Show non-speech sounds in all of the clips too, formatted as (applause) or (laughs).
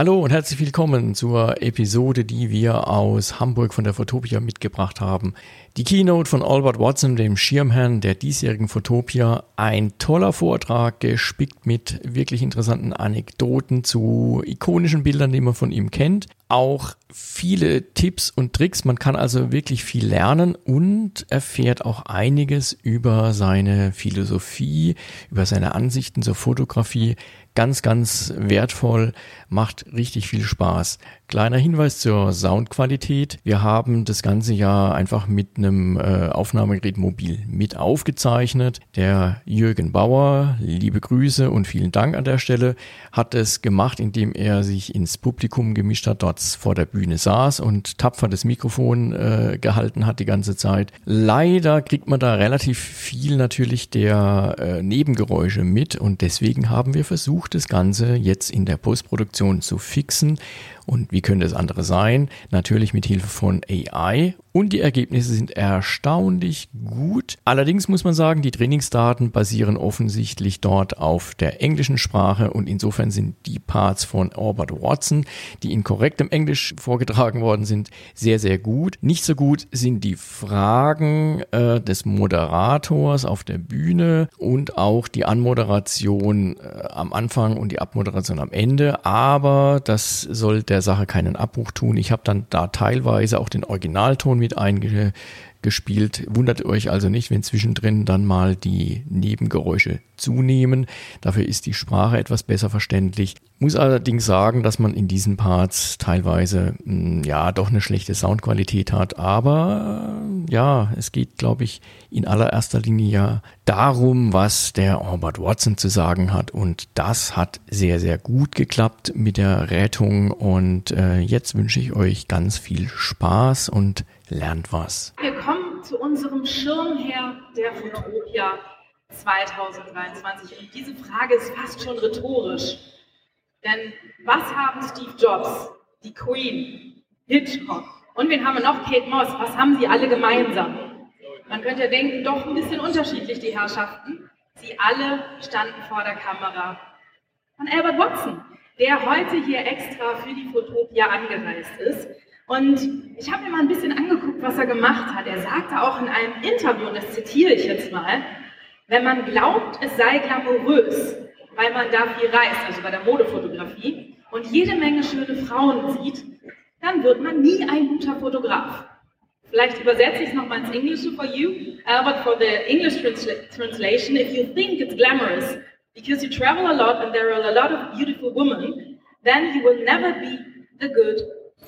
Hallo und herzlich willkommen zur Episode, die wir aus Hamburg von der Fotopia mitgebracht haben. Die Keynote von Albert Watson, dem Schirmherrn der diesjährigen Fotopia. Ein toller Vortrag, gespickt mit wirklich interessanten Anekdoten zu ikonischen Bildern, die man von ihm kennt. Auch viele Tipps und Tricks. Man kann also wirklich viel lernen und erfährt auch einiges über seine Philosophie, über seine Ansichten zur Fotografie ganz, ganz wertvoll, macht richtig viel Spaß. Kleiner Hinweis zur Soundqualität. Wir haben das ganze ja einfach mit einem äh, Aufnahmegerät mobil mit aufgezeichnet. Der Jürgen Bauer, liebe Grüße und vielen Dank an der Stelle, hat es gemacht, indem er sich ins Publikum gemischt hat, dort vor der Bühne saß und tapfer das Mikrofon äh, gehalten hat die ganze Zeit. Leider kriegt man da relativ viel natürlich der äh, Nebengeräusche mit und deswegen haben wir versucht das Ganze jetzt in der Postproduktion zu fixen. Und wie könnte es andere sein? Natürlich mit Hilfe von AI und die Ergebnisse sind erstaunlich gut. Allerdings muss man sagen, die Trainingsdaten basieren offensichtlich dort auf der englischen Sprache und insofern sind die Parts von Albert Watson, die in korrektem Englisch vorgetragen worden sind, sehr, sehr gut. Nicht so gut sind die Fragen äh, des Moderators auf der Bühne und auch die Anmoderation äh, am Anfang und die Abmoderation am Ende, aber das soll der Sache keinen Abbruch tun. Ich habe dann da teilweise auch den Originalton mit eingespielt. Wundert euch also nicht, wenn zwischendrin dann mal die Nebengeräusche zunehmen. Dafür ist die Sprache etwas besser verständlich. Muss allerdings sagen, dass man in diesen Parts teilweise hm, ja doch eine schlechte Soundqualität hat. Aber ja, es geht, glaube ich, in allererster Linie ja darum, was der Albert Watson zu sagen hat. Und das hat sehr, sehr gut geklappt mit der Rettung. Und äh, jetzt wünsche ich euch ganz viel Spaß und lernt was. Wir kommen zu unserem Schirmherr der Fotopia 2023. Und diese Frage ist fast schon rhetorisch. Denn was haben Steve Jobs, die Queen, Hitchcock und wen haben wir noch? Kate Moss. Was haben sie alle gemeinsam? Man könnte denken, doch ein bisschen unterschiedlich die Herrschaften. Sie alle standen vor der Kamera von Albert Watson, der heute hier extra für die Fotopia angereist ist. Und ich habe mir mal ein bisschen angeguckt, was er gemacht hat. Er sagte auch in einem Interview, und das zitiere ich jetzt mal, wenn man glaubt, es sei glamourös, weil man da viel reist, also bei der Modefotografie, und jede Menge schöne Frauen sieht, dann wird man nie ein guter Fotograf. Vielleicht übersetze ich es nochmal ins Englische for you, uh, but for the English transla translation, if you think it's glamorous because you travel a lot and there are a lot of beautiful women, then you will never be a good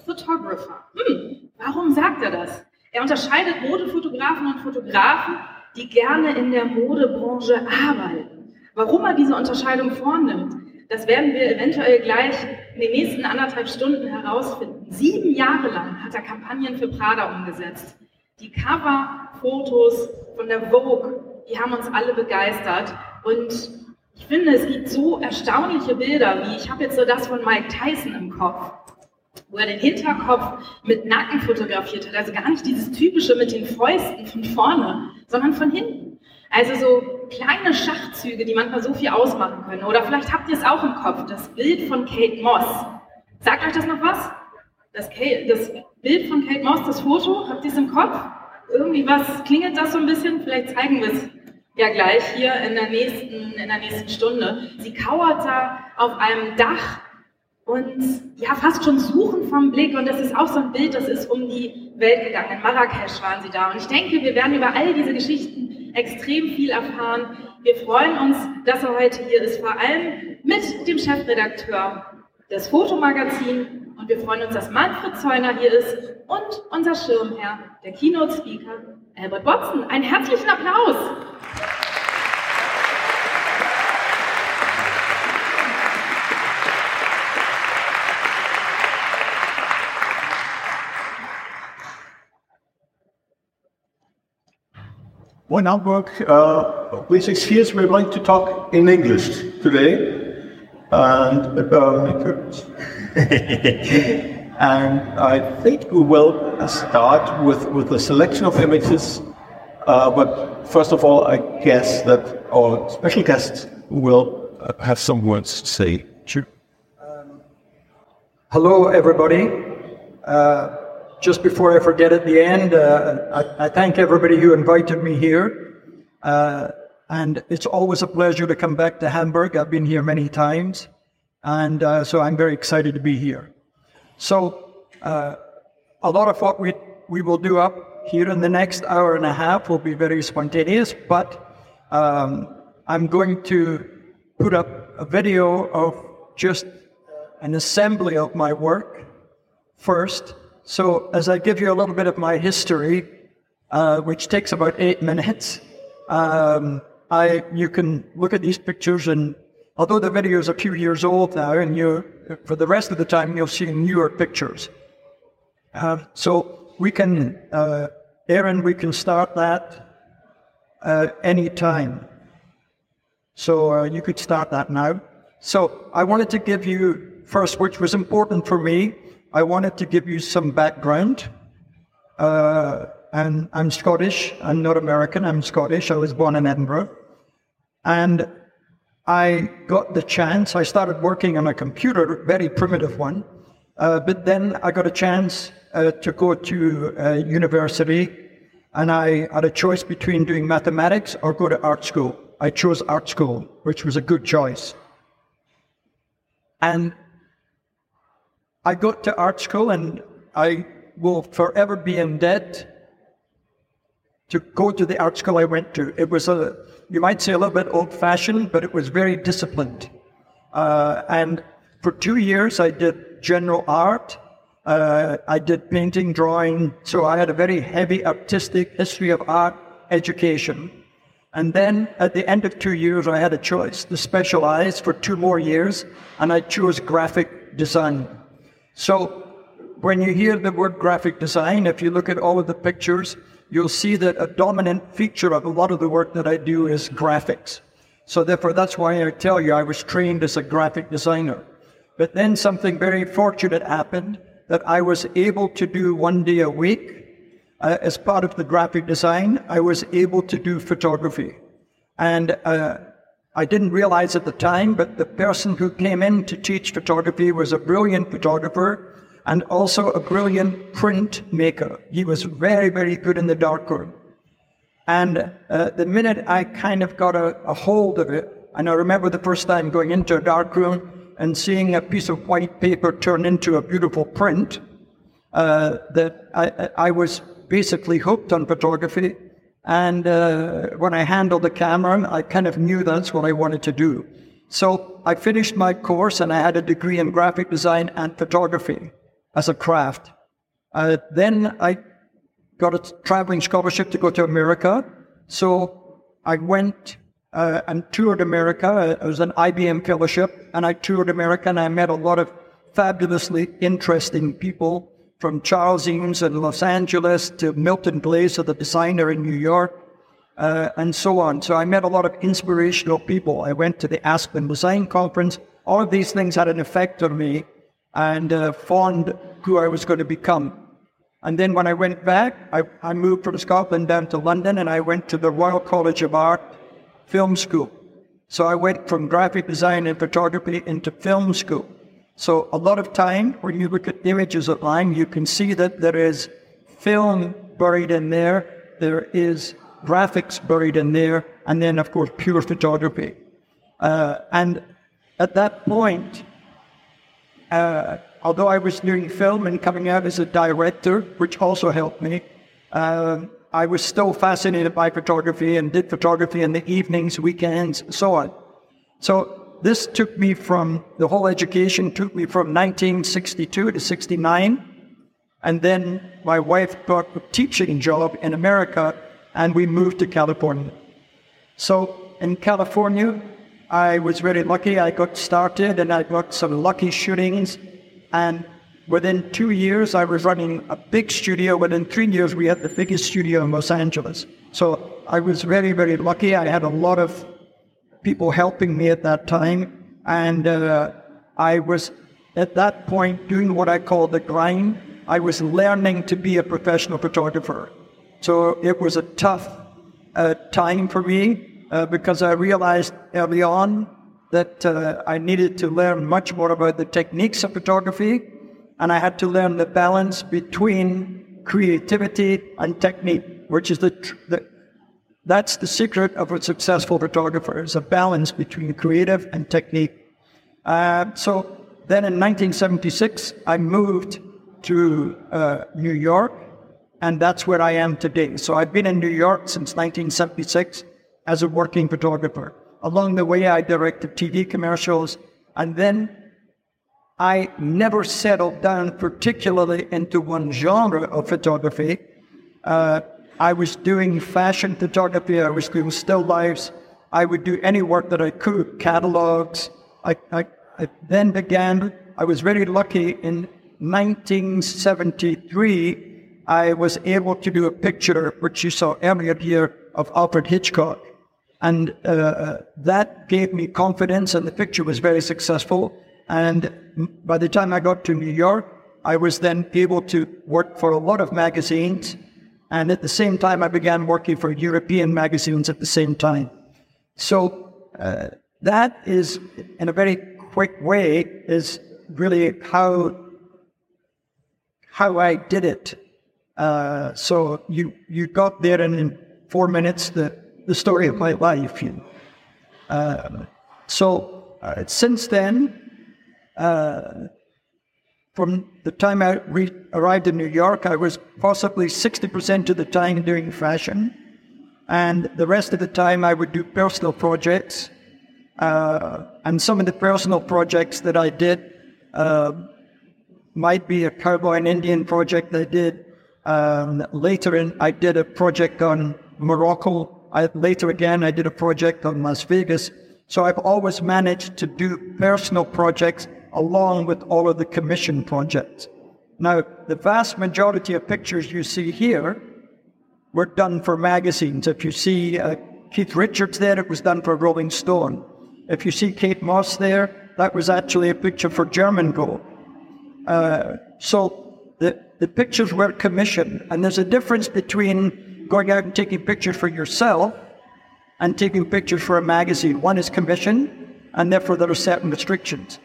photographer. Hm, warum sagt er das? Er unterscheidet Modefotografen und Fotografen die gerne in der Modebranche arbeiten. Warum er diese Unterscheidung vornimmt, das werden wir eventuell gleich in den nächsten anderthalb Stunden herausfinden. Sieben Jahre lang hat er Kampagnen für Prada umgesetzt. Die Cover-Fotos von der Vogue, die haben uns alle begeistert. Und ich finde, es gibt so erstaunliche Bilder, wie ich habe jetzt so das von Mike Tyson im Kopf, wo er den Hinterkopf mit Nacken fotografiert hat. Also gar nicht dieses typische mit den Fäusten von vorne, sondern von hinten. Also so kleine Schachzüge, die manchmal so viel ausmachen können. Oder vielleicht habt ihr es auch im Kopf, das Bild von Kate Moss. Sagt euch das noch was? Das, Kate, das Bild von Kate Moss, das Foto, habt ihr es im Kopf? Irgendwie was, klingelt das so ein bisschen? Vielleicht zeigen wir es ja gleich hier in der nächsten, in der nächsten Stunde. Sie kauert da auf einem Dach und ja, fast schon suchen vom Blick. Und das ist auch so ein Bild, das ist um die Welt gegangen. In Marrakesch waren sie da. Und ich denke, wir werden über all diese Geschichten extrem viel erfahren. Wir freuen uns, dass er heute hier ist, vor allem mit dem Chefredakteur des Fotomagazins. Und wir freuen uns, dass Manfred Zeuner hier ist und unser Schirmherr, der Keynote-Speaker Albert Watson. Einen herzlichen Applaus! Well, Hamburg, uh, please excuse, we're going to talk in English today. And, um, (laughs) and I think we will start with, with a selection of images. Uh, but first of all, I guess that our special guest will have some words to say. Sure. Um, Hello, everybody. Uh, just before I forget at the end, uh, I, I, thank everybody who invited me here. Uh, and it's always a pleasure to come back to Hamburg. I've been here many times. And uh, so I'm very excited to be here. So, uh, a lot of what we, we will do up here in the next hour and a half will be very spontaneous, but um, I'm going to put up a video of just an assembly of my work first. So, as I give you a little bit of my history, uh, which takes about eight minutes, um, I you can look at these pictures, and although the video is a few years old now, and you for the rest of the time you'll see newer pictures. Uh, so we can, uh, Aaron, we can start that uh, any time. So uh, you could start that now. So I wanted to give you first, which was important for me. I wanted to give you some background. Uh, and I'm Scottish. I'm not American. I'm Scottish. I was born in Edinburgh. And I got the chance. I started working on a computer, very primitive one. Uh, but then I got a chance uh, to go to university, and I had a choice between doing mathematics or go to art school. I chose art school, which was a good choice. And I got to art school, and I will forever be in debt to go to the art school I went to. It was a, you might say, a little bit old fashioned, but it was very disciplined. Uh, and for two years, I did general art. Uh, I did painting, drawing. So I had a very heavy artistic history of art education. And then at the end of two years, I had a choice to specialize for two more years, and I chose graphic design. So when you hear the word graphic design, if you look at all of the pictures, you'll see that a dominant feature of a lot of the work that I do is graphics. So therefore, that's why I tell you I was trained as a graphic designer. But then something very fortunate happened that I was able to do one day a week uh, as part of the graphic design, I was able to do photography. And uh, I didn't realize at the time, but the person who came in to teach photography was a brilliant photographer and also a brilliant print maker. He was very, very good in the darkroom. And uh, the minute I kind of got a, a hold of it, and I remember the first time going into a darkroom and seeing a piece of white paper turn into a beautiful print, uh, that I, I was basically hooked on photography. And uh, when I handled the camera, I kind of knew that's what I wanted to do. So I finished my course and I had a degree in graphic design and photography as a craft. Uh, then I got a traveling scholarship to go to America. So I went uh, and toured America. It was an IBM fellowship, and I toured America and I met a lot of fabulously interesting people from Charles Eames in Los Angeles to Milton Glaser, the designer in New York, uh, and so on. So I met a lot of inspirational people. I went to the Aspen Design Conference. All of these things had an effect on me and uh, formed who I was going to become. And then when I went back, I, I moved from Scotland down to London and I went to the Royal College of Art Film School. So I went from graphic design and photography into film school. So a lot of time when you look at images online, you can see that there is film buried in there, there is graphics buried in there, and then of course pure photography. Uh, and at that point, uh, although I was doing film and coming out as a director, which also helped me, uh, I was still fascinated by photography and did photography in the evenings, weekends, and so on. So this took me from the whole education took me from 1962 to 69. And then my wife got a teaching job in America and we moved to California. So in California, I was very lucky. I got started and I got some lucky shootings. And within two years, I was running a big studio. Within three years, we had the biggest studio in Los Angeles. So I was very, very lucky. I had a lot of people helping me at that time. And uh, I was at that point doing what I call the grind. I was learning to be a professional photographer. So it was a tough uh, time for me uh, because I realized early on that uh, I needed to learn much more about the techniques of photography and I had to learn the balance between creativity and technique, which is the, tr- the that's the secret of a successful photographer is a balance between creative and technique. Uh, so then in 1976, I moved to uh, New York, and that's where I am today. So I've been in New York since 1976 as a working photographer. Along the way, I directed TV commercials, and then I never settled down particularly into one genre of photography. Uh, I was doing fashion photography, I was doing still lifes, I would do any work that I could, catalogs. I, I, I then began, I was very lucky in 1973, I was able to do a picture, which you saw earlier here, of Alfred Hitchcock. And uh, that gave me confidence, and the picture was very successful. And by the time I got to New York, I was then able to work for a lot of magazines and at the same time, I began working for European magazines at the same time. So uh, that is, in a very quick way, is really how how I did it. Uh, so you you got there, and in four minutes, the the story of my life. You know. uh, so uh, since then, uh, from the time I re- arrived in New York, I was possibly 60% of the time doing fashion. And the rest of the time, I would do personal projects. Uh, and some of the personal projects that I did uh, might be a cowboy and Indian project I did. Um, later, in, I did a project on Morocco. I, later again, I did a project on Las Vegas. So I've always managed to do personal projects along with all of the commission projects. Now, the vast majority of pictures you see here were done for magazines. If you see uh, Keith Richards there, it was done for Rolling Stone. If you see Kate Moss there, that was actually a picture for German Uh, so the, the pictures were commissioned, and there's a difference between going out and taking pictures for yourself and taking pictures for a magazine. One is commissioned, and therefore there are certain restrictions.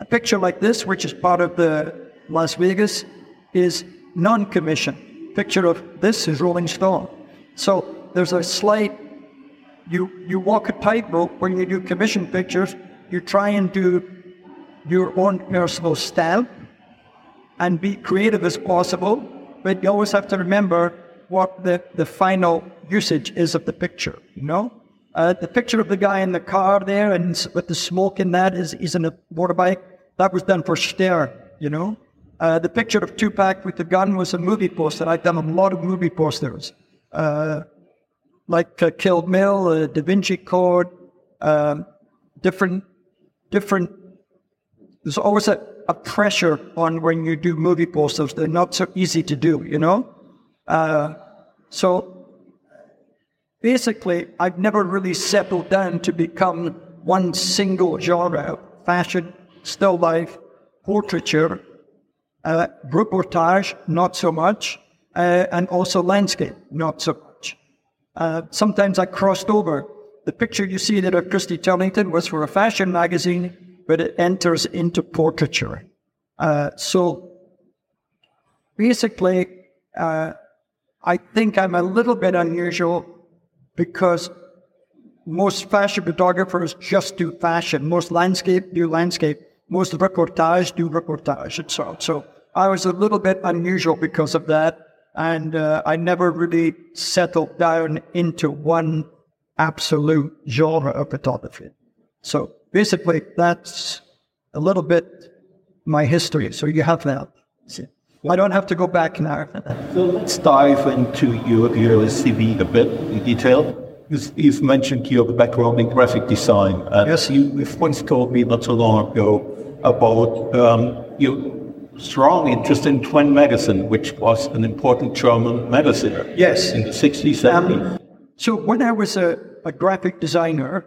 A picture like this, which is part of the Las Vegas, is non-commissioned. Picture of this is Rolling Stone. So there's a slight, you, you walk a tightrope when you do commission pictures. You try and do your own personal style and be creative as possible, but you always have to remember what the, the final usage is of the picture, you know? Uh, the picture of the guy in the car there and with the smoke in that is, is in a motorbike. That was done for Stern, you know. Uh, the picture of Tupac with the gun was a movie poster. I've done a lot of movie posters, uh, like uh, Kill Bill, uh, Da Vinci Code, um, different, different. There's always a, a, pressure on when you do movie posters. They're not so easy to do, you know. Uh, so Basically, I've never really settled down to become one single genre fashion, still life, portraiture, uh, reportage, not so much, uh, and also landscape, not so much. Uh, sometimes I crossed over. The picture you see there of Christy Turlington was for a fashion magazine, but it enters into portraiture. Uh, so basically, uh, I think I'm a little bit unusual because most fashion photographers just do fashion. Most landscape do landscape. Most reportage do reportage and so on. So I was a little bit unusual because of that. And uh, I never really settled down into one absolute genre of photography. So basically, that's a little bit my history. So you have that. See. I don't have to go back now. (laughs) so let's dive into your, your CV a bit in detail. You've mentioned your background in graphic design. And yes. You once told me not so long ago about um, your strong interest in Twen magazine, which was an important German magazine. Yes. In the 60s, 70s. Um, so when I was a, a graphic designer,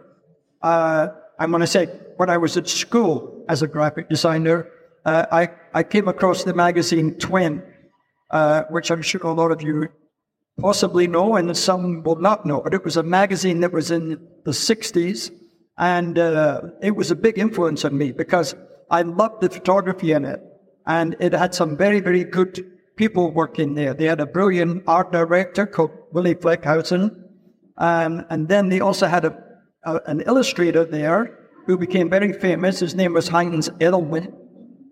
uh, I'm going to say when I was at school as a graphic designer, uh, I, I came across the magazine Twen, uh, which I'm sure a lot of you possibly know and some will not know. But it was a magazine that was in the 60s, and uh, it was a big influence on me because I loved the photography in it. and it had some very, very good people working there. They had a brilliant art director called Willy Fleckhausen, um, and then they also had a, a, an illustrator there who became very famous. His name was Heinz Edelmann,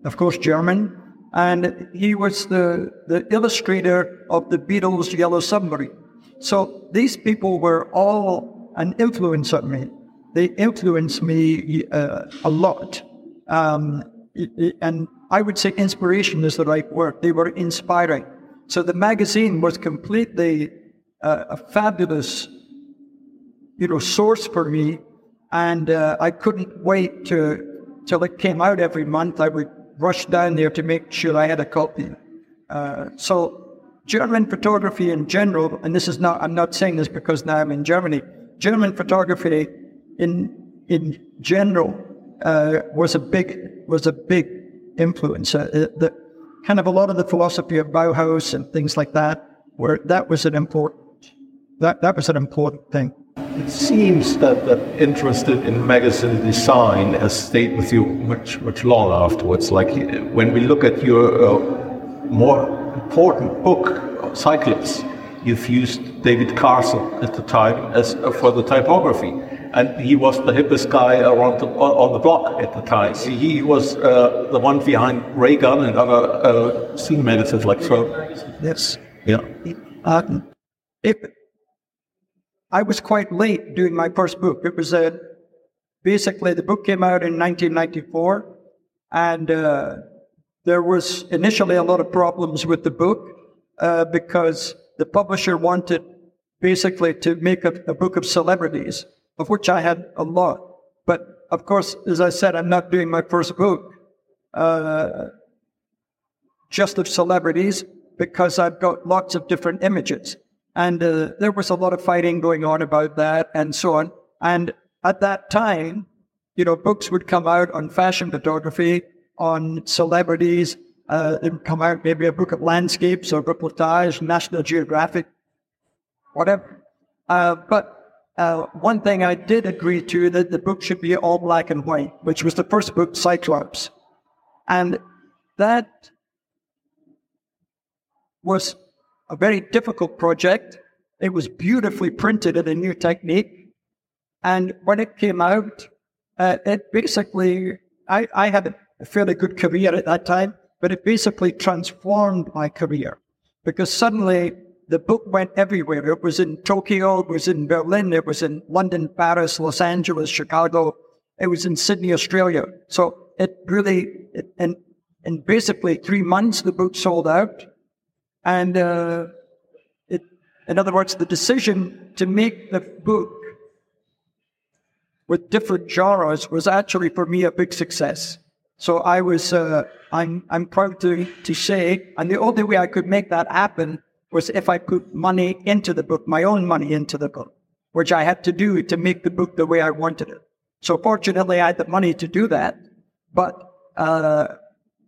of course, German, and he was the, the illustrator of the Beatles' Yellow Submarine. So these people were all an influence on me. They influenced me uh, a lot. Um, and I would say inspiration is the right word. They were inspiring. So the magazine was completely uh, a fabulous, you know, source for me, and uh, I couldn't wait to till it came out every month. I would rush down there to make sure I had a copy. Uh, so German photography in general, and this is not I'm not saying this because now I'm in Germany. German photography in in general uh, was a big was a big influence. Uh, the kind of a lot of the philosophy of Bauhaus and things like that, where that was an important that that was an important thing. It seems that that interest in magazine design has stayed with you much much long afterwards. Like when we look at your uh, more important book, Cyclops, you've used David Carson at the time as uh, for the typography and he was the hippest guy around the, on the block at the time. He was uh, the one behind Ray Gun and other uh, scene magazines like so. Yes. Yeah. Uh, it, I was quite late doing my first book. It was uh, basically the book came out in 1994, and uh, there was initially a lot of problems with the book uh, because the publisher wanted basically to make a, a book of celebrities of which I had a lot. But of course, as I said, I'm not doing my first book uh, just of celebrities because I've got lots of different images. And uh, there was a lot of fighting going on about that and so on. And at that time, you know, books would come out on fashion photography, on celebrities. Uh, would come out maybe a book of landscapes or reportage, National Geographic, whatever. Uh, but uh, one thing I did agree to that the book should be all black and white, which was the first book, Cyclops. And that was a very difficult project. It was beautifully printed in a new technique. And when it came out, uh, it basically, I, I had a fairly good career at that time, but it basically transformed my career because suddenly the book went everywhere. It was in Tokyo, it was in Berlin, it was in London, Paris, Los Angeles, Chicago, it was in Sydney, Australia. So it really, it, and in basically three months, the book sold out. And uh, it, in other words, the decision to make the book with different genres was actually for me a big success. So I was, uh, I'm, I'm proud to, to say, and the only way I could make that happen was if I put money into the book, my own money into the book, which I had to do to make the book the way I wanted it. So fortunately, I had the money to do that, but uh,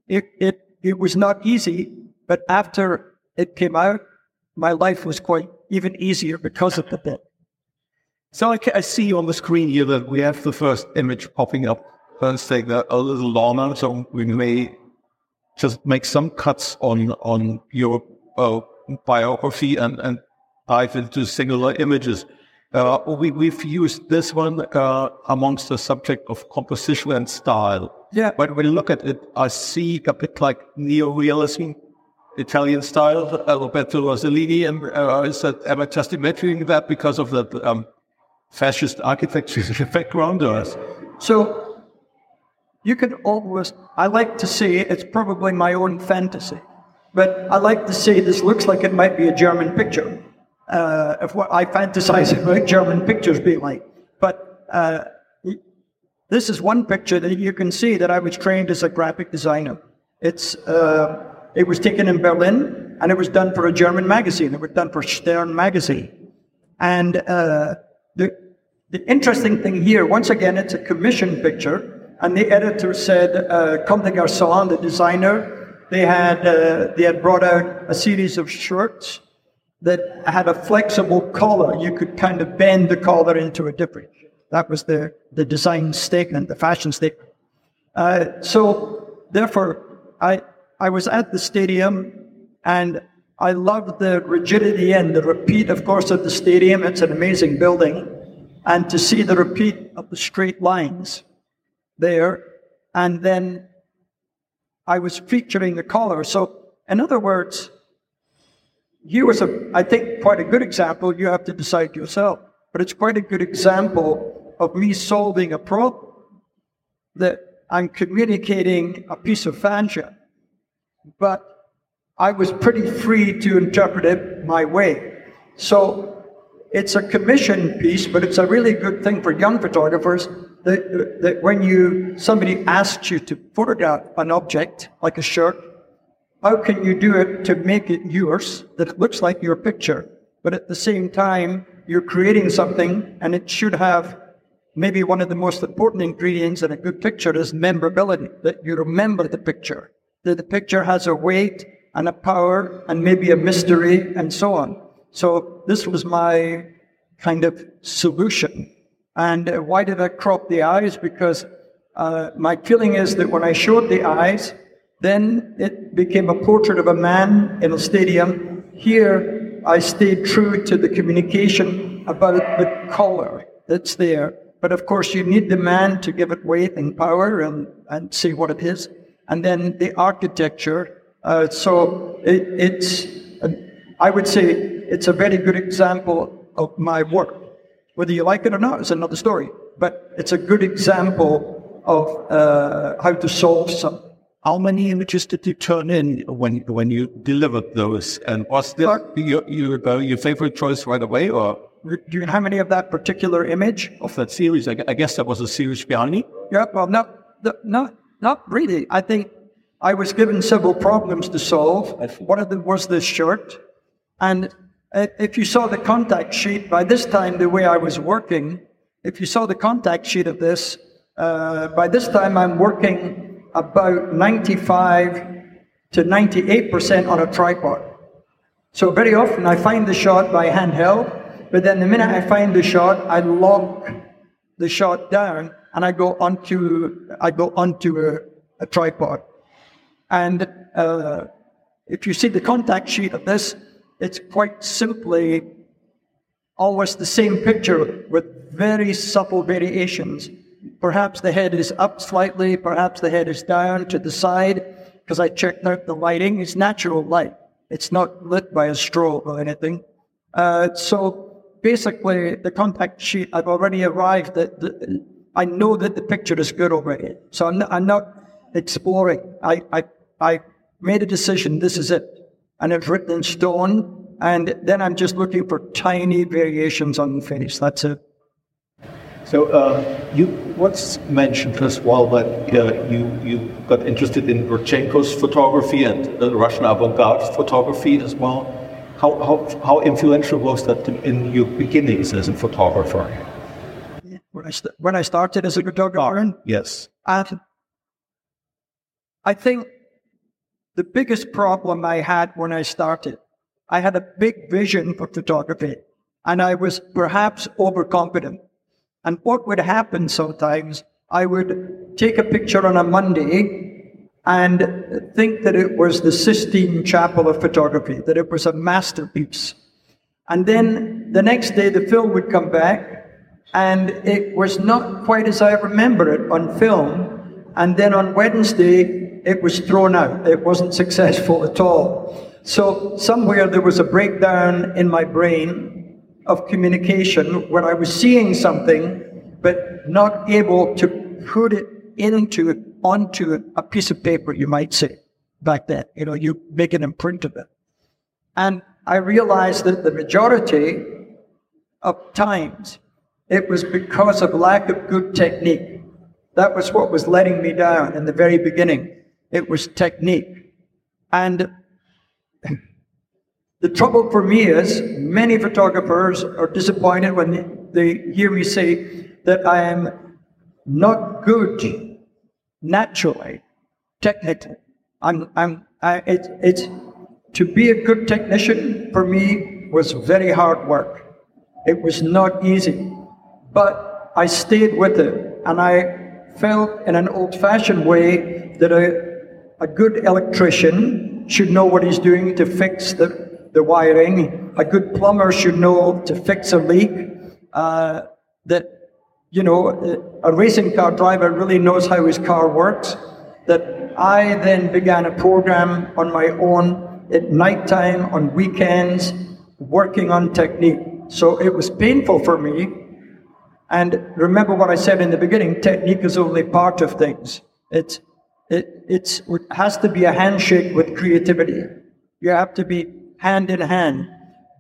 it, it, it was not easy. But after it came out, my life was quite even easier because of the book. So I, I see on the screen here that we have the first image popping up. Let's take that a little longer, so we may just make some cuts on on your uh, biography and, and dive into singular images. Uh, we, we've used this one uh, amongst the subject of composition and style. Yeah. When we look at it, I see a bit like neo-realism, Italian style, Roberto Rossellini, and uh, is that, am I just imagining that because of the um, fascist architecture (laughs) background? Or? So you can almost, I like to say it's probably my own fantasy. But I like to say this looks like it might be a German picture, uh, of what I fantasize about German pictures being like. But uh, this is one picture that you can see that I was trained as a graphic designer. It's uh, it was taken in Berlin, and it was done for a German magazine. It was done for Stern magazine. And uh, the the interesting thing here, once again, it's a commissioned picture, and the editor said, uh, Comme des the designer, they had uh, they had brought out a series of shirts that had a flexible collar. You could kind of bend the collar into a different. That was the the design statement, the fashion statement. Uh, so therefore, I I was at the stadium and I loved the rigidity and the repeat, of course, of the stadium. It's an amazing building. And to see the repeat of the straight lines there. And then I was featuring the color. So, in other words, here was a, I think, quite a good example. You have to decide yourself. But it's quite a good example of me solving a problem that I'm communicating a piece of fashion, but I was pretty free to interpret it my way. So it's a commission piece, but it's a really good thing for young photographers that, that when you somebody asks you to photograph an object like a shirt, how can you do it to make it yours that it looks like your picture, but at the same time you're creating something and it should have maybe one of the most important ingredients in a good picture is memorability, that you remember the picture, that the picture has a weight and a power and maybe a mystery and so on. So this was my kind of solution. And why did I crop the eyes? Because uh, my feeling is that when I showed the eyes, then it became a portrait of a man in a stadium. Here, I stayed true to the communication about the color that's there. But of course, you need the man to give it weight and power and, and say what it is. And then the architecture uh, so it, it's, I would say it's a very good example of my work. Whether you like it or not is another story, but it's a good example of uh, how to solve some. How many images did you turn in when when you delivered those? And was this your, your, uh, your favorite choice right away, or do you know how many of that particular image of that series? I, I guess that was a series behind me. Yeah, well, not not not really. I think I was given several problems to solve. One of them was this shirt. And if you saw the contact sheet, by this time, the way I was working, if you saw the contact sheet of this, uh, by this time I'm working about 95 to 98% on a tripod. So very often I find the shot by handheld, but then the minute I find the shot, I lock the shot down and I go onto I go onto a, a tripod. And uh, if you see the contact sheet of this, it's quite simply always the same picture with very subtle variations. Perhaps the head is up slightly, perhaps the head is down to the side, because I checked out the lighting. It's natural light. It's not lit by a strobe or anything. Uh, so basically, the contact sheet, I've already arrived at the, I know that the picture is good already. So I'm not, I'm not exploring. I, I I made a decision, this is it. And it's written in stone. And then I'm just looking for tiny variations on the finish. That's it. So uh, you once mentioned as well that uh, you, you got interested in Rodchenko's photography and uh, Russian avant-garde photography as well. How, how, how influential was that in your beginnings as a photographer? When I, st- when I started as a photographer? Yes. and I think the biggest problem I had when I started, I had a big vision for photography and I was perhaps overconfident. And what would happen sometimes, I would take a picture on a Monday and think that it was the Sistine Chapel of photography, that it was a masterpiece. And then the next day the film would come back and it was not quite as I remember it on film. And then on Wednesday, it was thrown out. It wasn't successful at all. So somewhere there was a breakdown in my brain of communication where I was seeing something but not able to put it into it, onto a piece of paper, you might say, back then. You know, you make an imprint of it. And I realized that the majority of times it was because of lack of good technique. That was what was letting me down in the very beginning. It was technique. And the trouble for me is many photographers are disappointed when they hear me say that I am not good naturally, technically. I'm, I'm, I, it, it's, to be a good technician for me was very hard work. It was not easy. But I stayed with it and I felt in an old fashioned way that I a good electrician should know what he's doing to fix the, the wiring. A good plumber should know to fix a leak. Uh, that, you know, a racing car driver really knows how his car works. That I then began a program on my own at night time, on weekends, working on technique. So it was painful for me. And remember what I said in the beginning technique is only part of things. It's it, it's, it has to be a handshake with creativity. You have to be hand in hand.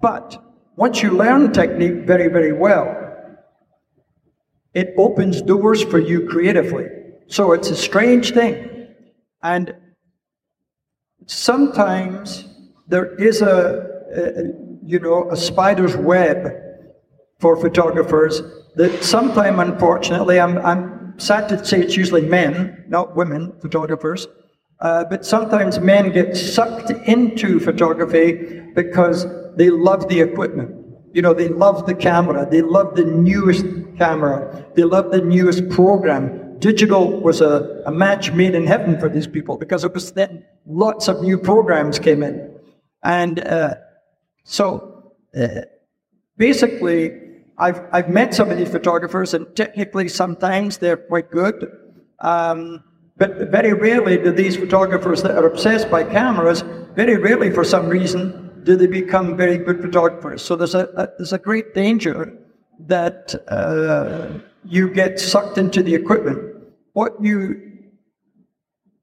But once you learn technique very, very well, it opens doors for you creatively. So it's a strange thing. And sometimes there is a, a you know, a spider's web for photographers that sometimes, unfortunately, I'm, I'm sad to say it's usually men, not women photographers, uh, but sometimes men get sucked into photography because they love the equipment. You know, they love the camera, they love the newest camera, they love the newest program. Digital was a, a match made in heaven for these people because it was then lots of new programs came in. And uh, so uh, basically, I've, I've met some of these photographers, and technically sometimes they're quite good. Um, but very rarely do these photographers that are obsessed by cameras, very rarely for some reason, do they become very good photographers. So there's a, a there's a great danger that uh, you get sucked into the equipment. What you,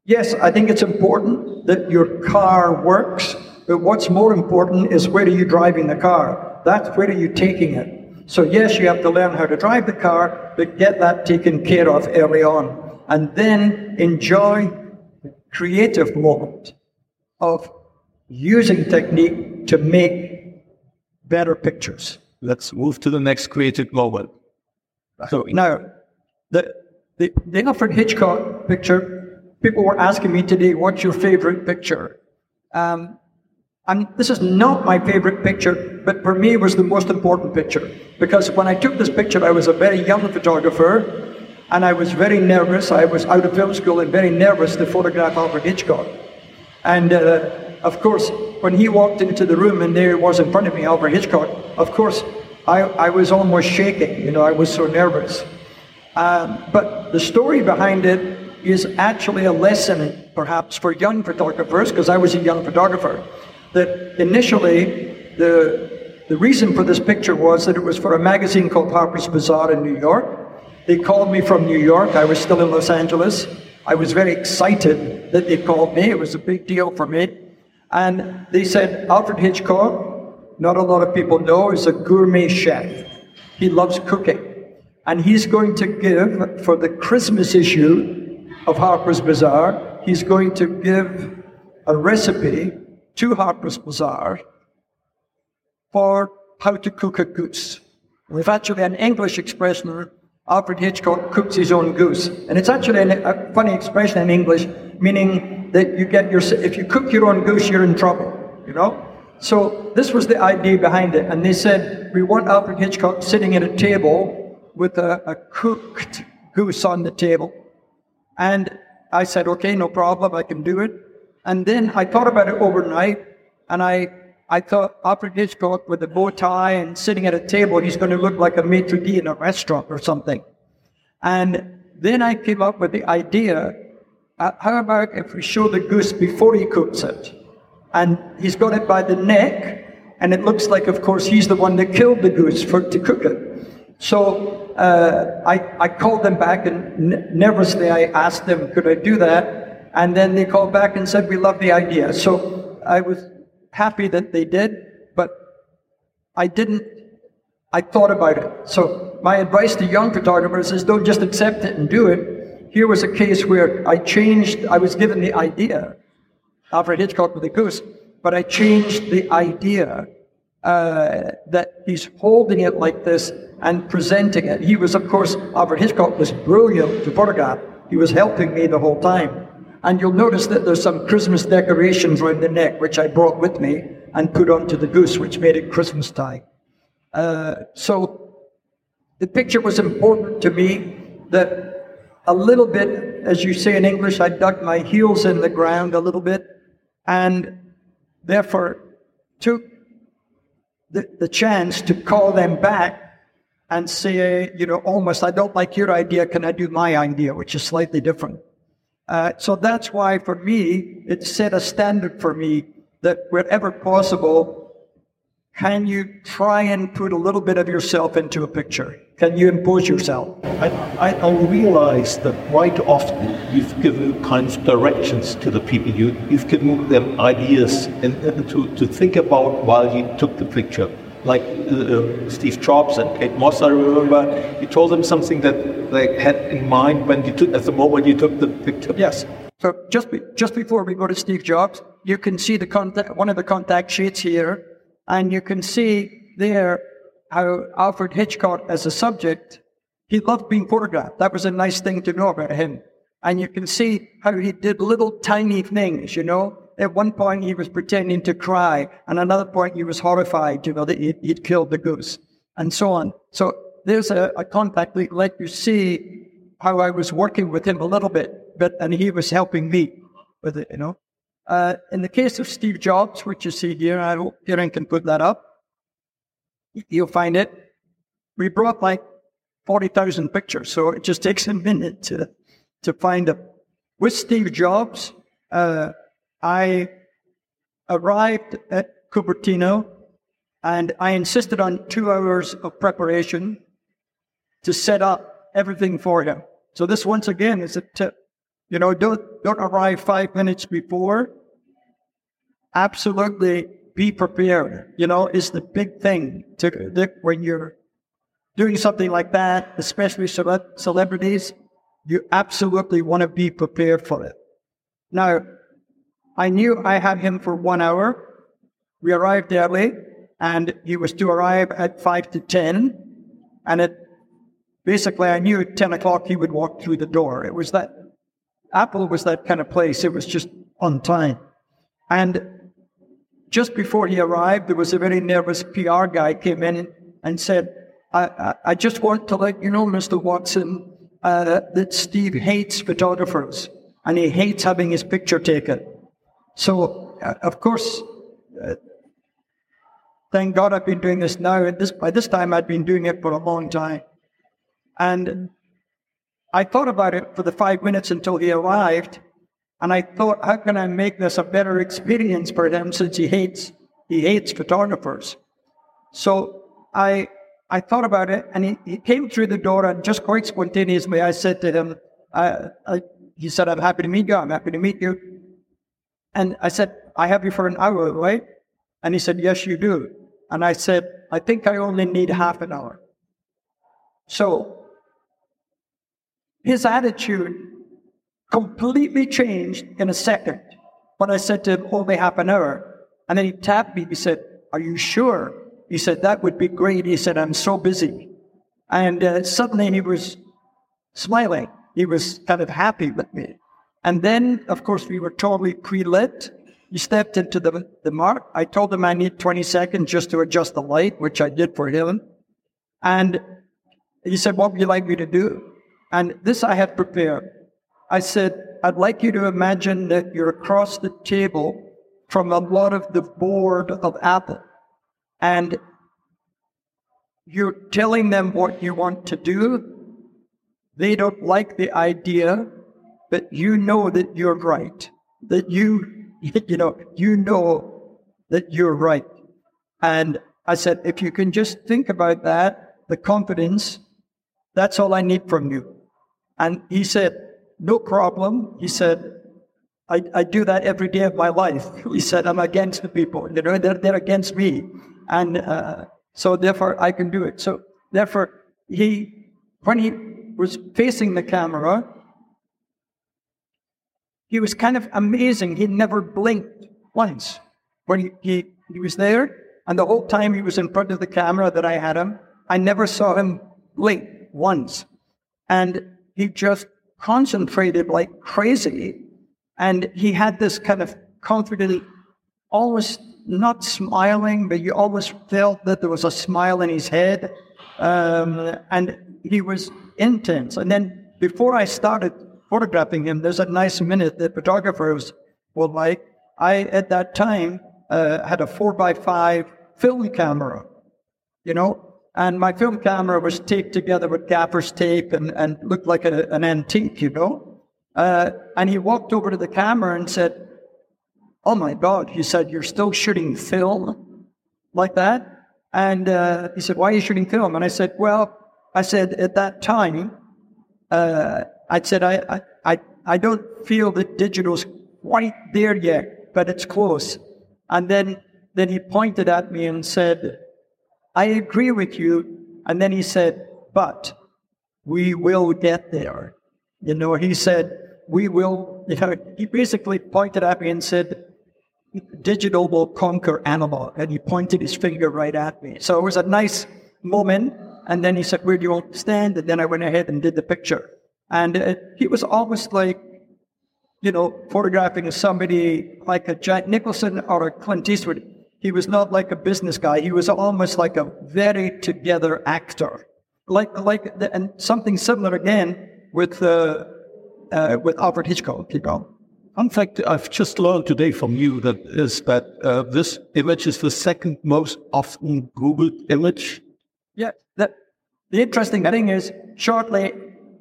yes, I think it's important that your car works, but what's more important is where are you driving the car? That's where are you taking it? So, yes, you have to learn how to drive the car, but get that taken care of early on. And then enjoy the creative moment of using technique to make better pictures. Let's move to the next creative moment. So now, the, the, the Alfred Hitchcock picture, people were asking me today, what's your favorite picture? Um, and this is not my favorite picture, but for me it was the most important picture. Because when I took this picture, I was a very young photographer, and I was very nervous. I was out of film school and very nervous to photograph Alfred Hitchcock. And uh, of course, when he walked into the room and there he was in front of me, Alfred Hitchcock, of course, I, I was almost shaking. You know, I was so nervous. Um, but the story behind it is actually a lesson, perhaps, for young photographers, because I was a young photographer that initially the, the reason for this picture was that it was for a magazine called Harper's Bazaar in New York. They called me from New York. I was still in Los Angeles. I was very excited that they called me. It was a big deal for me. And they said, Alfred Hitchcock, not a lot of people know, is a gourmet chef. He loves cooking. And he's going to give, for the Christmas issue of Harper's Bazaar, he's going to give a recipe to Harper's Bazaar for how to cook a goose. We've actually an English expression, Alfred Hitchcock cooks his own goose. And it's actually a funny expression in English, meaning that you get your, if you cook your own goose, you're in trouble, you know? So this was the idea behind it. And they said, we want Alfred Hitchcock sitting at a table with a, a cooked goose on the table. And I said, okay, no problem, I can do it. And then I thought about it overnight, and I, I thought Alfred Hitchcock with a bow tie and sitting at a table, he's going to look like a maitre d' in a restaurant or something. And then I came up with the idea, uh, how about if we show the goose before he cooks it? And he's got it by the neck, and it looks like, of course, he's the one that killed the goose for, to cook it. So uh, I, I called them back, and n- nervously I asked them, could I do that? And then they called back and said, We love the idea. So I was happy that they did, but I didn't, I thought about it. So my advice to young photographers is don't just accept it and do it. Here was a case where I changed, I was given the idea, Alfred Hitchcock with the goose, but I changed the idea uh, that he's holding it like this and presenting it. He was, of course, Alfred Hitchcock was brilliant to photograph. He was helping me the whole time. And you'll notice that there's some Christmas decorations around the neck, which I brought with me and put onto the goose, which made it Christmas time. Uh, so the picture was important to me that a little bit as you say in English, I dug my heels in the ground a little bit and therefore took the, the chance to call them back and say, you know, almost, I don't like your idea, can I do my idea, which is slightly different. Uh, so that's why for me, it set a standard for me that wherever possible, can you try and put a little bit of yourself into a picture? Can you impose yourself? I, I, I realize that quite often you've given kinds of directions to the people. You, you've given them ideas and, and to, to think about while you took the picture. Like uh, uh Steve Jobs and Kate Moss, I remember, you told them something that they had in mind when you took, at the moment you took the picture. Yes. So just be, just before we go to Steve Jobs, you can see the contact, one of the contact sheets here and you can see there how Alfred Hitchcock, as a subject, he loved being photographed. That was a nice thing to know about him. And you can see how he did little tiny things, you know. At one point, he was pretending to cry, and another point, he was horrified, you know, that he'd, he'd killed the goose, and so on. So there's a, a contact that let you see how I was working with him a little bit, but and he was helping me with it, you know. Uh, in the case of Steve Jobs, which you see here, I hope Kieran can put that up. You'll find it. We brought like 40,000 pictures, so it just takes a minute to, to find them. With Steve Jobs, uh, I arrived at Cupertino and I insisted on two hours of preparation to set up everything for him. So this once again is a tip. You know, don't, don't arrive five minutes before. Absolutely be prepared, you know, is the big thing to, when you're doing something like that, especially cele- celebrities, you absolutely want to be prepared for it. Now, I knew I had him for one hour. We arrived early, and he was to arrive at five to ten. And it basically, I knew at ten o'clock he would walk through the door. It was that Apple was that kind of place. It was just on time. And just before he arrived, there was a very nervous PR guy came in and said, I, I, I just want to let you know, Mr. Watson, uh, that Steve hates photographers and he hates having his picture taken. So, uh, of course, uh, thank God I've been doing this now. And this, by this time, I'd been doing it for a long time. And I thought about it for the five minutes until he arrived, and I thought, how can I make this a better experience for him since he hates he hates photographers? So I I thought about it, and he, he came through the door, and just quite spontaneously, I said to him, I, I, he said, I'm happy to meet you. I'm happy to meet you. And I said, I have you for an hour, right? And he said, Yes, you do. And I said, I think I only need half an hour. So his attitude completely changed in a second when I said to him, only half an hour. And then he tapped me. He said, Are you sure? He said, That would be great. He said, I'm so busy. And uh, suddenly he was smiling. He was kind of happy with me. And then, of course, we were totally pre lit. He stepped into the, the mark. I told him I need 20 seconds just to adjust the light, which I did for him. And he said, What would you like me to do? And this I had prepared. I said, I'd like you to imagine that you're across the table from a lot of the board of Apple. And you're telling them what you want to do. They don't like the idea, but you know that you're right. That you, (laughs) you know, you know that you're right. And I said, if you can just think about that, the confidence, that's all I need from you. And he said, No problem. He said, I, I do that every day of my life. (laughs) He said, I'm against the people. You know, they're, they're against me. And uh, so therefore I can do it. So therefore he, when he was facing the camera, he was kind of amazing. He never blinked once when he, he, he was there. And the whole time he was in front of the camera that I had him, I never saw him blink once. And he just concentrated like crazy. And he had this kind of confident, always not smiling, but you always felt that there was a smile in his head. Um, and he was intense. And then before I started photographing him, there's a nice minute that photographers will like. I, at that time, uh, had a four by five film camera, you know, and my film camera was taped together with gaffer's tape and, and looked like a, an antique, you know. Uh, and he walked over to the camera and said, Oh my God, he said, You're still shooting film like that? And uh, he said, Why are you shooting film? And I said, Well, I said, at that time, uh, I said, I, I, I don't feel that digital's quite there yet, but it's close. And then, then he pointed at me and said, I agree with you. And then he said, but we will get there. You know, he said, we will, you know, he basically pointed at me and said, digital will conquer analog. And he pointed his finger right at me. So it was a nice moment. And then he said, where do you want to stand? And then I went ahead and did the picture. And uh, he was almost like, you know, photographing somebody like a Jack Nicholson or a Clint Eastwood. He was not like a business guy. He was almost like a very together actor. Like, like, the, and something similar again with, uh, uh, with Alfred Hitchcock, you know. In fact, I've just learned today from you that is that uh, this image is the second most often Googled image. Yeah, that, the interesting thing is, shortly,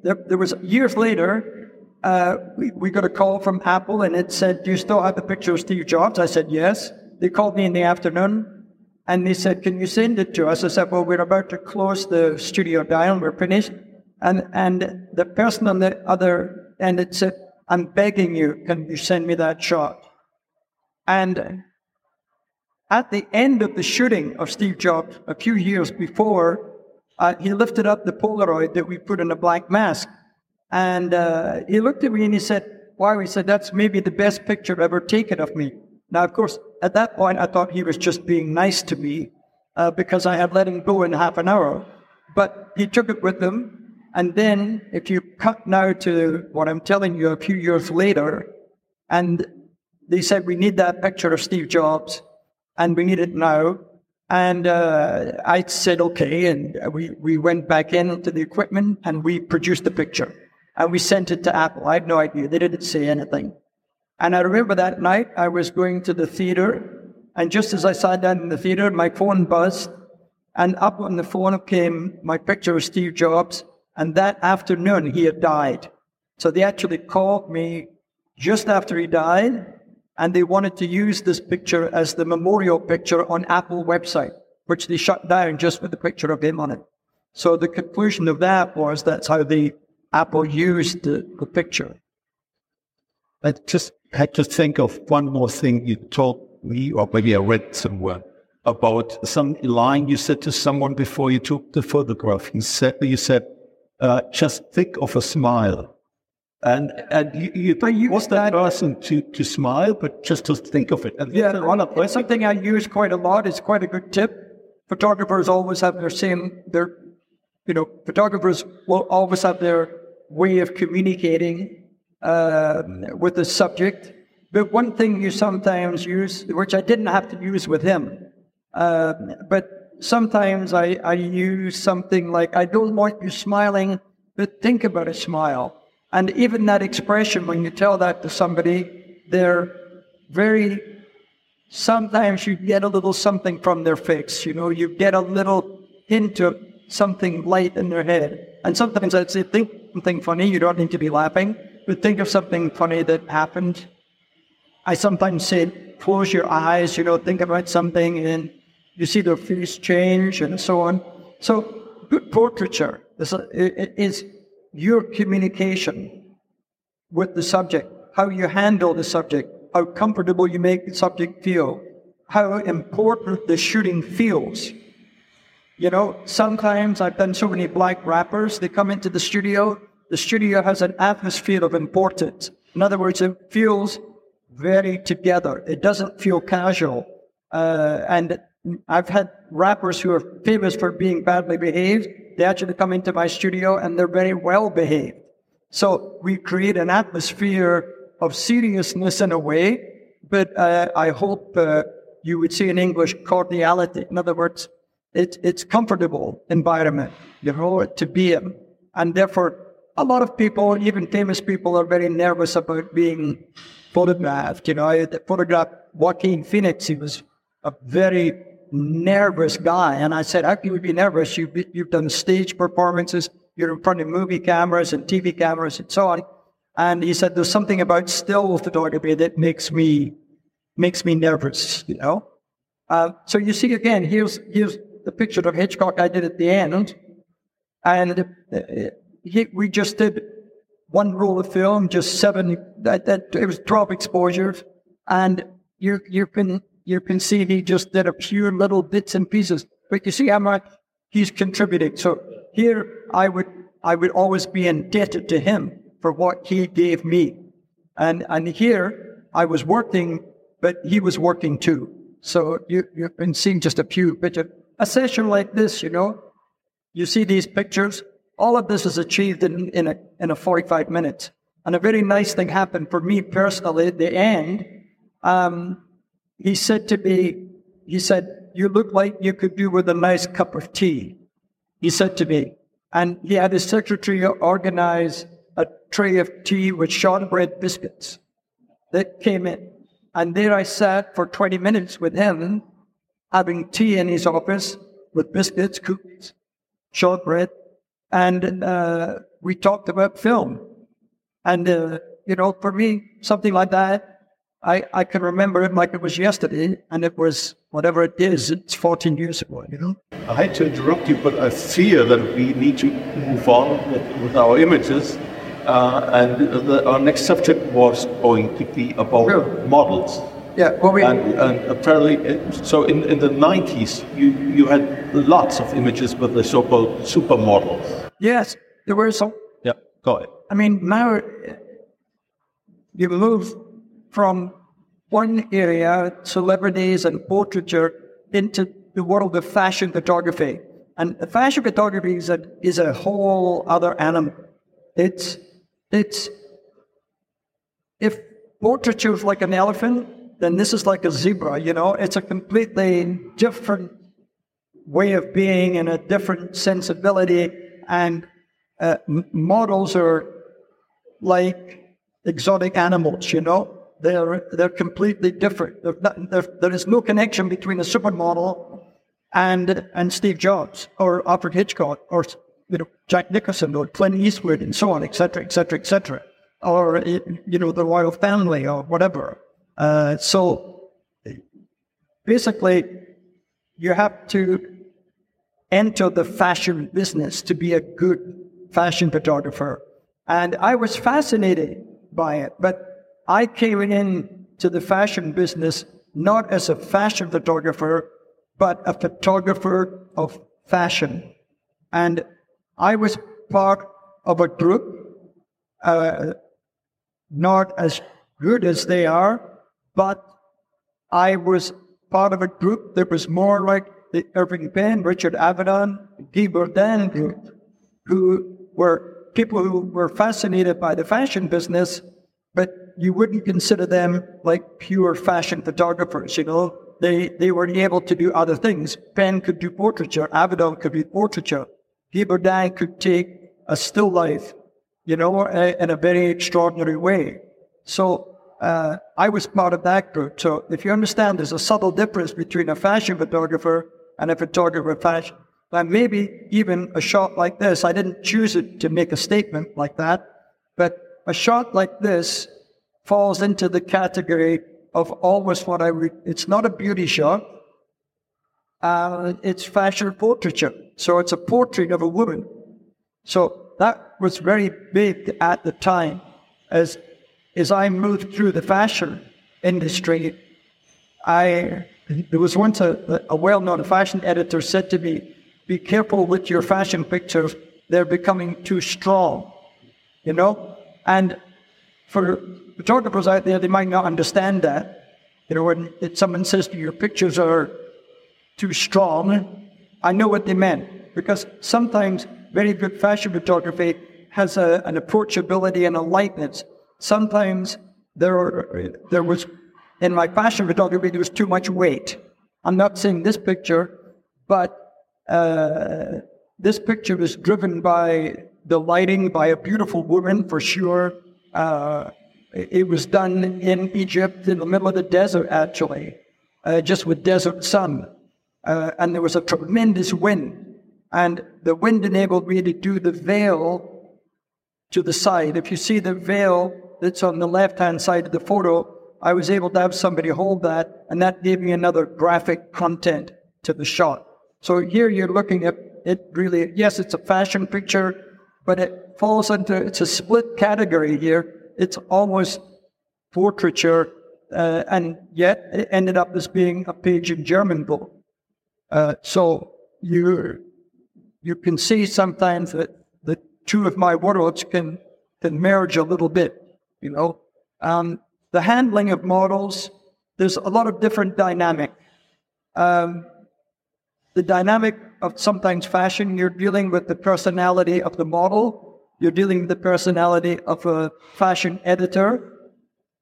there, there was years later, uh, we, we got a call from Apple and it said, Do you still have the picture of Steve Jobs? I said, Yes. They called me in the afternoon and they said, Can you send it to us? I said, Well, we're about to close the studio down, we're finished. And, and the person on the other end it said, I'm begging you, can you send me that shot? And at the end of the shooting of Steve Jobs, a few years before, uh, he lifted up the Polaroid that we put in a black mask. And uh, he looked at me and he said, Wow, he said, that's maybe the best picture ever taken of me. Now, of course, at that point, I thought he was just being nice to me uh, because I had let him go in half an hour. But he took it with him and then if you cut now to what I'm telling you a few years later, and they said, we need that picture of Steve Jobs and we need it now. And uh, I said, okay. And we, we went back in into the equipment and we produced the picture and we sent it to Apple. I had no idea. They didn't say anything. And I remember that night I was going to the theater and just as I sat down in the theater, my phone buzzed and up on the phone came my picture of Steve Jobs and that afternoon, he had died. So they actually called me just after he died, and they wanted to use this picture as the memorial picture on Apple website, which they shut down just with the picture of him on it. So the conclusion of that was that's how the Apple used the, the picture. I just had to think of one more thing you told me, or maybe I read somewhere about some line you said to someone before you took the photograph. You said, you said, uh, just think of a smile. And and you, you, but you want that person to, to smile, but just to think of it. And yeah, it's something I use quite a lot. It's quite a good tip. Photographers always have their same their you know photographers will always have their way of communicating uh, with the subject. But one thing you sometimes use, which I didn't have to use with him, uh, but sometimes I, I use something like, I don't want you smiling, but think about a smile. And even that expression, when you tell that to somebody, they're very, sometimes you get a little something from their face, you know, you get a little hint of something light in their head. And sometimes I'd say, think something funny, you don't need to be laughing, but think of something funny that happened. I sometimes say, close your eyes, you know, think about something and you see their face change and so on. So good portraiture is, is your communication with the subject, how you handle the subject, how comfortable you make the subject feel, how important the shooting feels. You know, sometimes I've done so many black rappers, they come into the studio, the studio has an atmosphere of importance. In other words, it feels very together. It doesn't feel casual. Uh, and I've had rappers who are famous for being badly behaved. They actually come into my studio and they're very well behaved. So we create an atmosphere of seriousness in a way, but uh, I hope uh, you would see in English cordiality. In other words, it, it's comfortable environment, you know, to be in. And therefore, a lot of people, even famous people, are very nervous about being photographed. You know, I photographed Joaquin Phoenix. He was a very nervous guy. And I said, How can you be nervous? You've, you've done stage performances, you're in front of movie cameras and TV cameras and so on. And he said, There's something about still photography that makes me makes me nervous, you know. Uh, so you see again, here's here's the picture of Hitchcock I did at the end. And uh, he, we just did one roll of film, just seven, that, that, it was 12 exposures. And you, you can you can see he just did a few little bits and pieces. But you see how much he's contributing. So here I would I would always be indebted to him for what he gave me. And and here I was working, but he was working too. So you, you've been seeing just a few pictures. A session like this, you know, you see these pictures. All of this is achieved in, in, a, in a 45 minutes. And a very nice thing happened for me personally at the end. Um, he said to me, he said, you look like you could do with a nice cup of tea. He said to me, and he had his secretary organize a tray of tea with shortbread biscuits that came in. And there I sat for 20 minutes with him, having tea in his office with biscuits, cookies, shortbread. And uh, we talked about film. And, uh, you know, for me, something like that I, I can remember it like it was yesterday, and it was whatever it is, it's 14 years ago, you know? I hate to interrupt you, but I fear that we need to move on with, with our images. Uh, and the, our next subject was going to be about sure. models. Yeah, well, we, and, and, apparently, so in, in the 90s, you, you had lots of images with the so called supermodels. Yes, there were some. Yeah, go ahead. I mean, now you move from one area, celebrities and portraiture, into the world of fashion photography. And fashion photography is a, is a whole other animal. It's, it's, if portraiture is like an elephant, then this is like a zebra, you know? It's a completely different way of being and a different sensibility. And uh, models are like exotic animals, you know? They're, they're completely different. Not, there is no connection between a supermodel and, and Steve Jobs or Alfred Hitchcock or you know, Jack Nicholson or Clint Eastwood and so on, etc., etc., etc., or you know the royal family or whatever. Uh, so basically, you have to enter the fashion business to be a good fashion photographer. And I was fascinated by it, but I came in to the fashion business not as a fashion photographer, but a photographer of fashion. And I was part of a group, uh, not as good as they are, but I was part of a group that was more like the Irving Penn, Richard Avedon, Guy Bourdin group, who were people who were fascinated by the fashion business, you wouldn't consider them like pure fashion photographers, you know. They, they were able to do other things. Penn could do portraiture, Avedon could do portraiture. Bourdin could take a still life, you know, in a very extraordinary way. So uh, I was part of that group. So if you understand, there's a subtle difference between a fashion photographer and a photographer fashion. And maybe even a shot like this, I didn't choose it to make a statement like that, but a shot like this falls into the category of almost what I read. It's not a beauty shot. Uh, it's fashion portraiture. So it's a portrait of a woman. So that was very big at the time. As, as I moved through the fashion industry, I, there was once a, a well-known fashion editor said to me, be careful with your fashion pictures. They're becoming too strong, you know? And for photographers out there, they might not understand that. You know, when someone says to your pictures are too strong, I know what they meant. Because sometimes very good fashion photography has a, an approachability and a lightness. Sometimes there, are, there was, in my fashion photography, there was too much weight. I'm not saying this picture, but uh, this picture was driven by the lighting by a beautiful woman for sure. Uh, it was done in Egypt in the middle of the desert, actually, uh, just with desert sun. Uh, and there was a tremendous wind. And the wind enabled me to do the veil to the side. If you see the veil that's on the left hand side of the photo, I was able to have somebody hold that, and that gave me another graphic content to the shot. So here you're looking at it really, yes, it's a fashion picture, but it falls into, it's a split category here. It's almost portraiture, uh, and yet it ended up as being a page in German book. Uh, so you, you can see sometimes that the two of my worlds can, can merge a little bit, you know. Um, the handling of models, there's a lot of different dynamic. Um, the dynamic of sometimes fashion, you're dealing with the personality of the model, you're dealing with the personality of a fashion editor,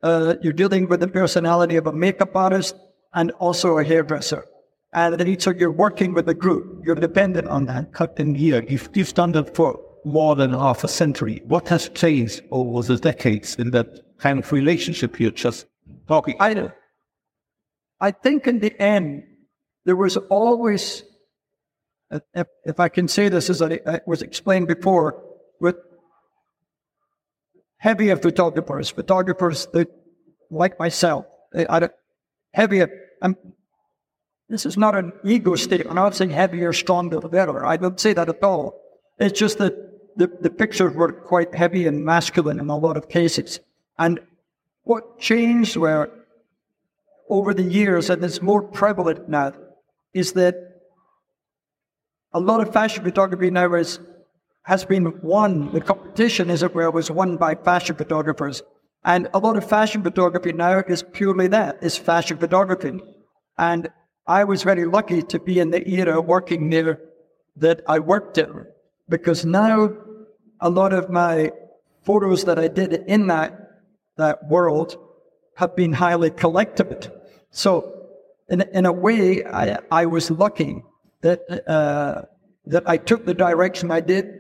uh, you're dealing with the personality of a makeup artist and also a hairdresser. And then so you're working with a group. You're dependent on that. Cut in here. You've, you've done that for more than half a century. What has changed over the decades in that kind of relationship you're just talking? I, I think in the end, there was always, if, if I can say this as I was explained before, with heavier photographers, photographers that, like myself, I, heavier, I'm, this is not an ego state. I'm not saying heavier, stronger, better. I don't say that at all. It's just that the, the pictures were quite heavy and masculine in a lot of cases. And what changed were over the years, and it's more prevalent now, is that a lot of fashion photography now is, has been won. The competition, as it were, was won by fashion photographers. And a lot of fashion photography now is purely that, is fashion photography. And I was very lucky to be in the era working there that I worked in, because now a lot of my photos that I did in that, that world have been highly collected. So in, in a way, I, I was lucky that, uh, that I took the direction I did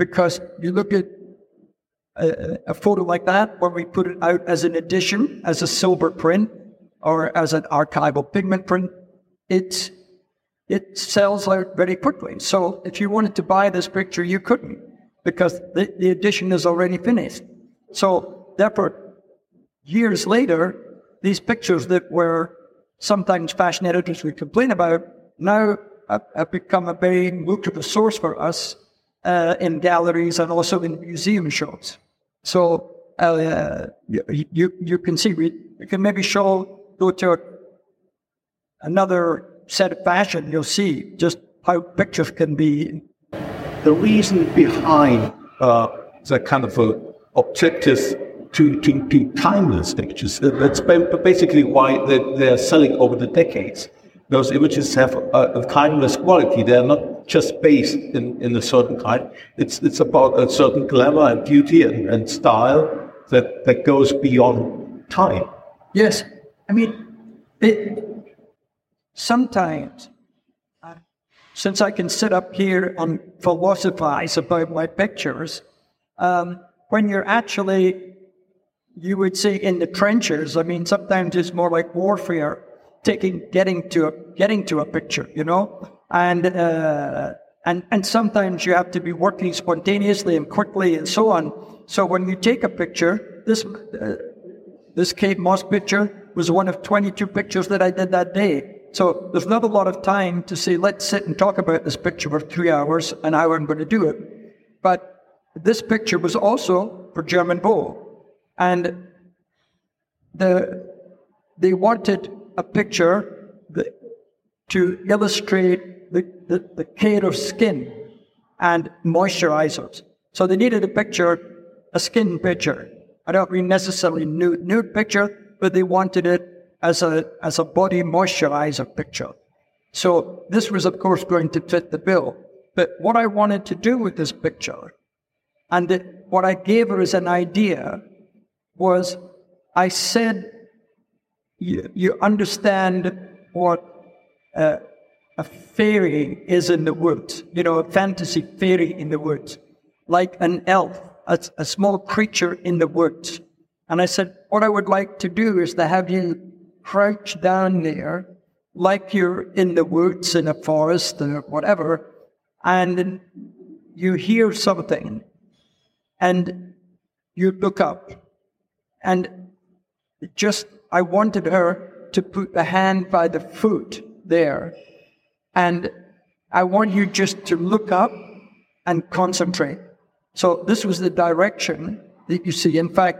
because you look at a, a, photo like that where we put it out as an edition, as a silver print, or as an archival pigment print, it, it sells out very quickly. So if you wanted to buy this picture, you couldn't because the, the edition is already finished. So therefore, years later, these pictures that were sometimes fashion editors would complain about, now have, become a very lucrative source for us uh, in galleries and also in museum shows. So uh, you, you can see, we, we can maybe show, go to another set of fashion, you'll see just how pictures can be. The reason behind uh, the kind of uh, objective to, to, to timeless pictures. That's basically why they're, they're selling over the decades. Those images have a, a timeless quality. They're not just based in, in a certain kind. It's, it's about a certain glamour and beauty and, and style that, that goes beyond time. Yes. I mean, it, sometimes, uh, since I can sit up here and philosophize about my pictures, um, when you're actually you would say in the trenches. I mean, sometimes it's more like warfare, taking, getting to a, getting to a picture, you know, and uh, and and sometimes you have to be working spontaneously and quickly and so on. So when you take a picture, this uh, this Kate Moss picture was one of 22 pictures that I did that day. So there's not a lot of time to say, let's sit and talk about this picture for three hours and how I'm going to do it. But this picture was also for German Vogue. And the, they wanted a picture that, to illustrate the, the, the care of skin and moisturizers. So they needed a picture, a skin picture. I don't mean necessarily nude, nude picture, but they wanted it as a, as a body moisturizer picture. So this was, of course, going to fit the bill. But what I wanted to do with this picture, and what I gave her as an idea, was I said, you, you understand what uh, a fairy is in the woods, you know, a fantasy fairy in the woods. like an elf, a, a small creature in the woods. And I said, what I would like to do is to have you crouch down there like you're in the woods in a forest or whatever, and you hear something and you look up. And just, I wanted her to put the hand by the foot there. And I want you just to look up and concentrate. So this was the direction that you see. In fact,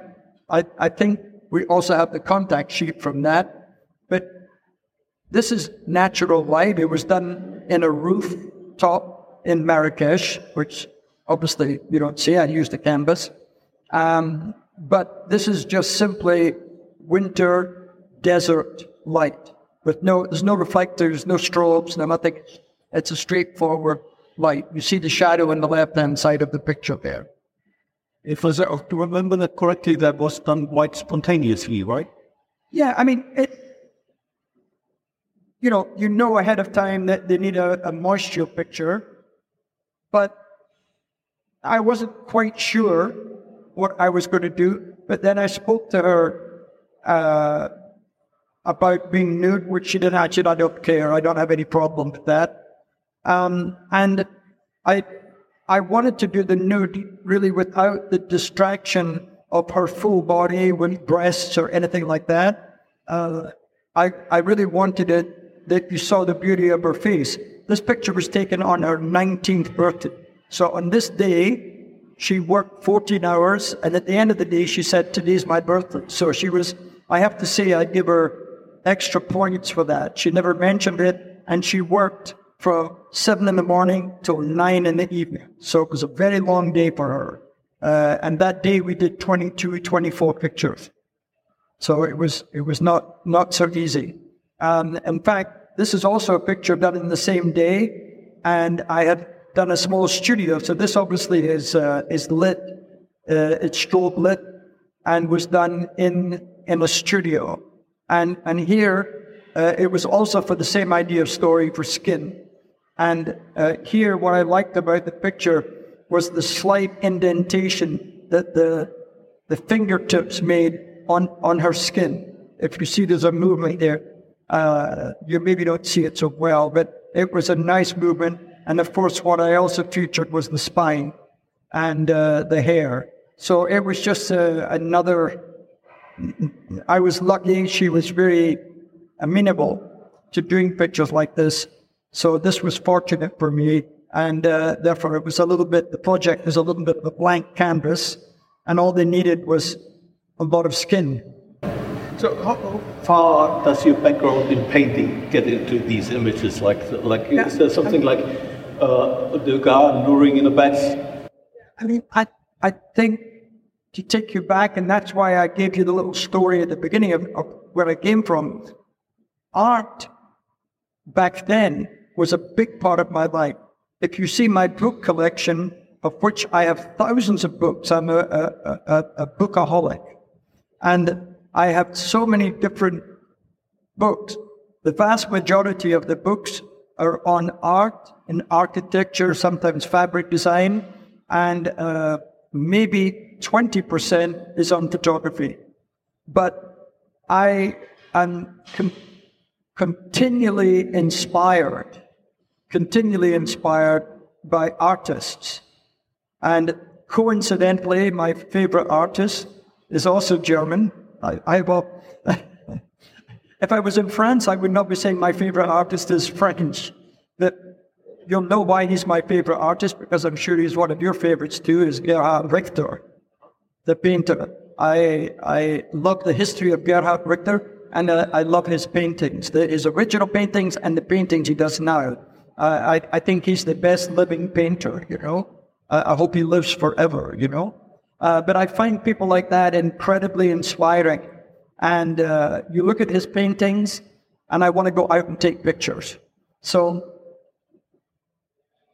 I, I think we also have the contact sheet from that. But this is natural light. It was done in a rooftop in Marrakesh, which obviously you don't see. I used a canvas. Um, but this is just simply winter desert light with no, there's no reflectors, no strobes, no nothing. It's a straightforward light. You see the shadow on the left hand side of the picture there. If I remember that correctly, that was done quite spontaneously, right? Yeah, I mean, it, you know, you know ahead of time that they need a, a moisture picture, but I wasn't quite sure what I was going to do. But then I spoke to her uh, about being nude, which she didn't actually, I don't care. I don't have any problem with that. Um, and I, I wanted to do the nude really without the distraction of her full body with breasts or anything like that. Uh, I, I really wanted it that you saw the beauty of her face. This picture was taken on her 19th birthday. So on this day, she worked 14 hours, and at the end of the day, she said, Today's my birthday. So she was, I have to say, I give her extra points for that. She never mentioned it, and she worked from 7 in the morning till 9 in the evening. So it was a very long day for her. Uh, and that day we did 22, 24 pictures. So it was, it was not, not so easy. Um, in fact, this is also a picture done in the same day, and I had done a small studio. So this obviously is uh, is lit, uh, it's strobe lit, and was done in in a studio. And and here uh, it was also for the same idea of story for skin. And uh, here, what I liked about the picture was the slight indentation that the the fingertips made on on her skin. If you see, there's a movement there. Uh, you maybe don't see it so well, but it was a nice movement and of course, what I also featured was the spine and uh, the hair. So it was just uh, another. I was lucky. She was very amenable to doing pictures like this. So this was fortunate for me. And uh, therefore, it was a little bit, the project is a little bit of a blank canvas. And all they needed was a lot of skin. So how far does your background in painting get into these images? Like, like yeah. is there something like uh, the guy luring in a bed? I mean, I, I think to take you back, and that's why I gave you the little story at the beginning of, of where I came from. Art back then was a big part of my life. If you see my book collection, of which I have thousands of books, I'm a, a, a, a bookaholic. And I have so many different books. The vast majority of the books are on art and architecture, sometimes fabric design, and uh, maybe 20% is on photography. But I am com- continually inspired, continually inspired by artists. And coincidentally, my favorite artist is also German. I, I (laughs) If I was in France, I would not be saying my favorite artist is French. That you'll know why he's my favorite artist because I'm sure he's one of your favorites too. Is Gerhard Richter, the painter. I I love the history of Gerhard Richter, and uh, I love his paintings, the, his original paintings and the paintings he does now. Uh, I I think he's the best living painter. You know, uh, I hope he lives forever. You know, uh, but I find people like that incredibly inspiring. And uh, you look at his paintings, and I want to go out and take pictures. So,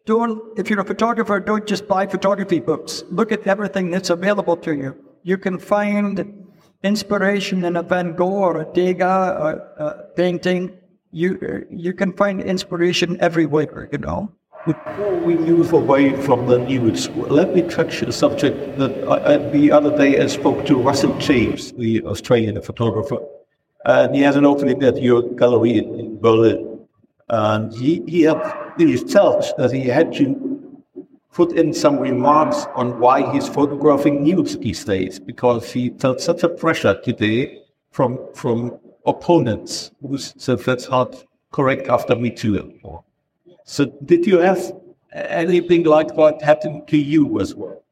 don't, if you're a photographer, don't just buy photography books. Look at everything that's available to you. You can find inspiration in a Van Gogh or a Degas or a painting. You, you can find inspiration everywhere, you know. Before we move away from the news, let me touch a subject that I, the other day I spoke to Russell James, the Australian photographer, and he has an opening at your gallery in, in Berlin. And he, he, had, he tells that he had to put in some remarks on why he's photographing news these days, because he felt such a pressure today from, from opponents who said that's not correct after Me Too. So did you have anything like what happened to you as well?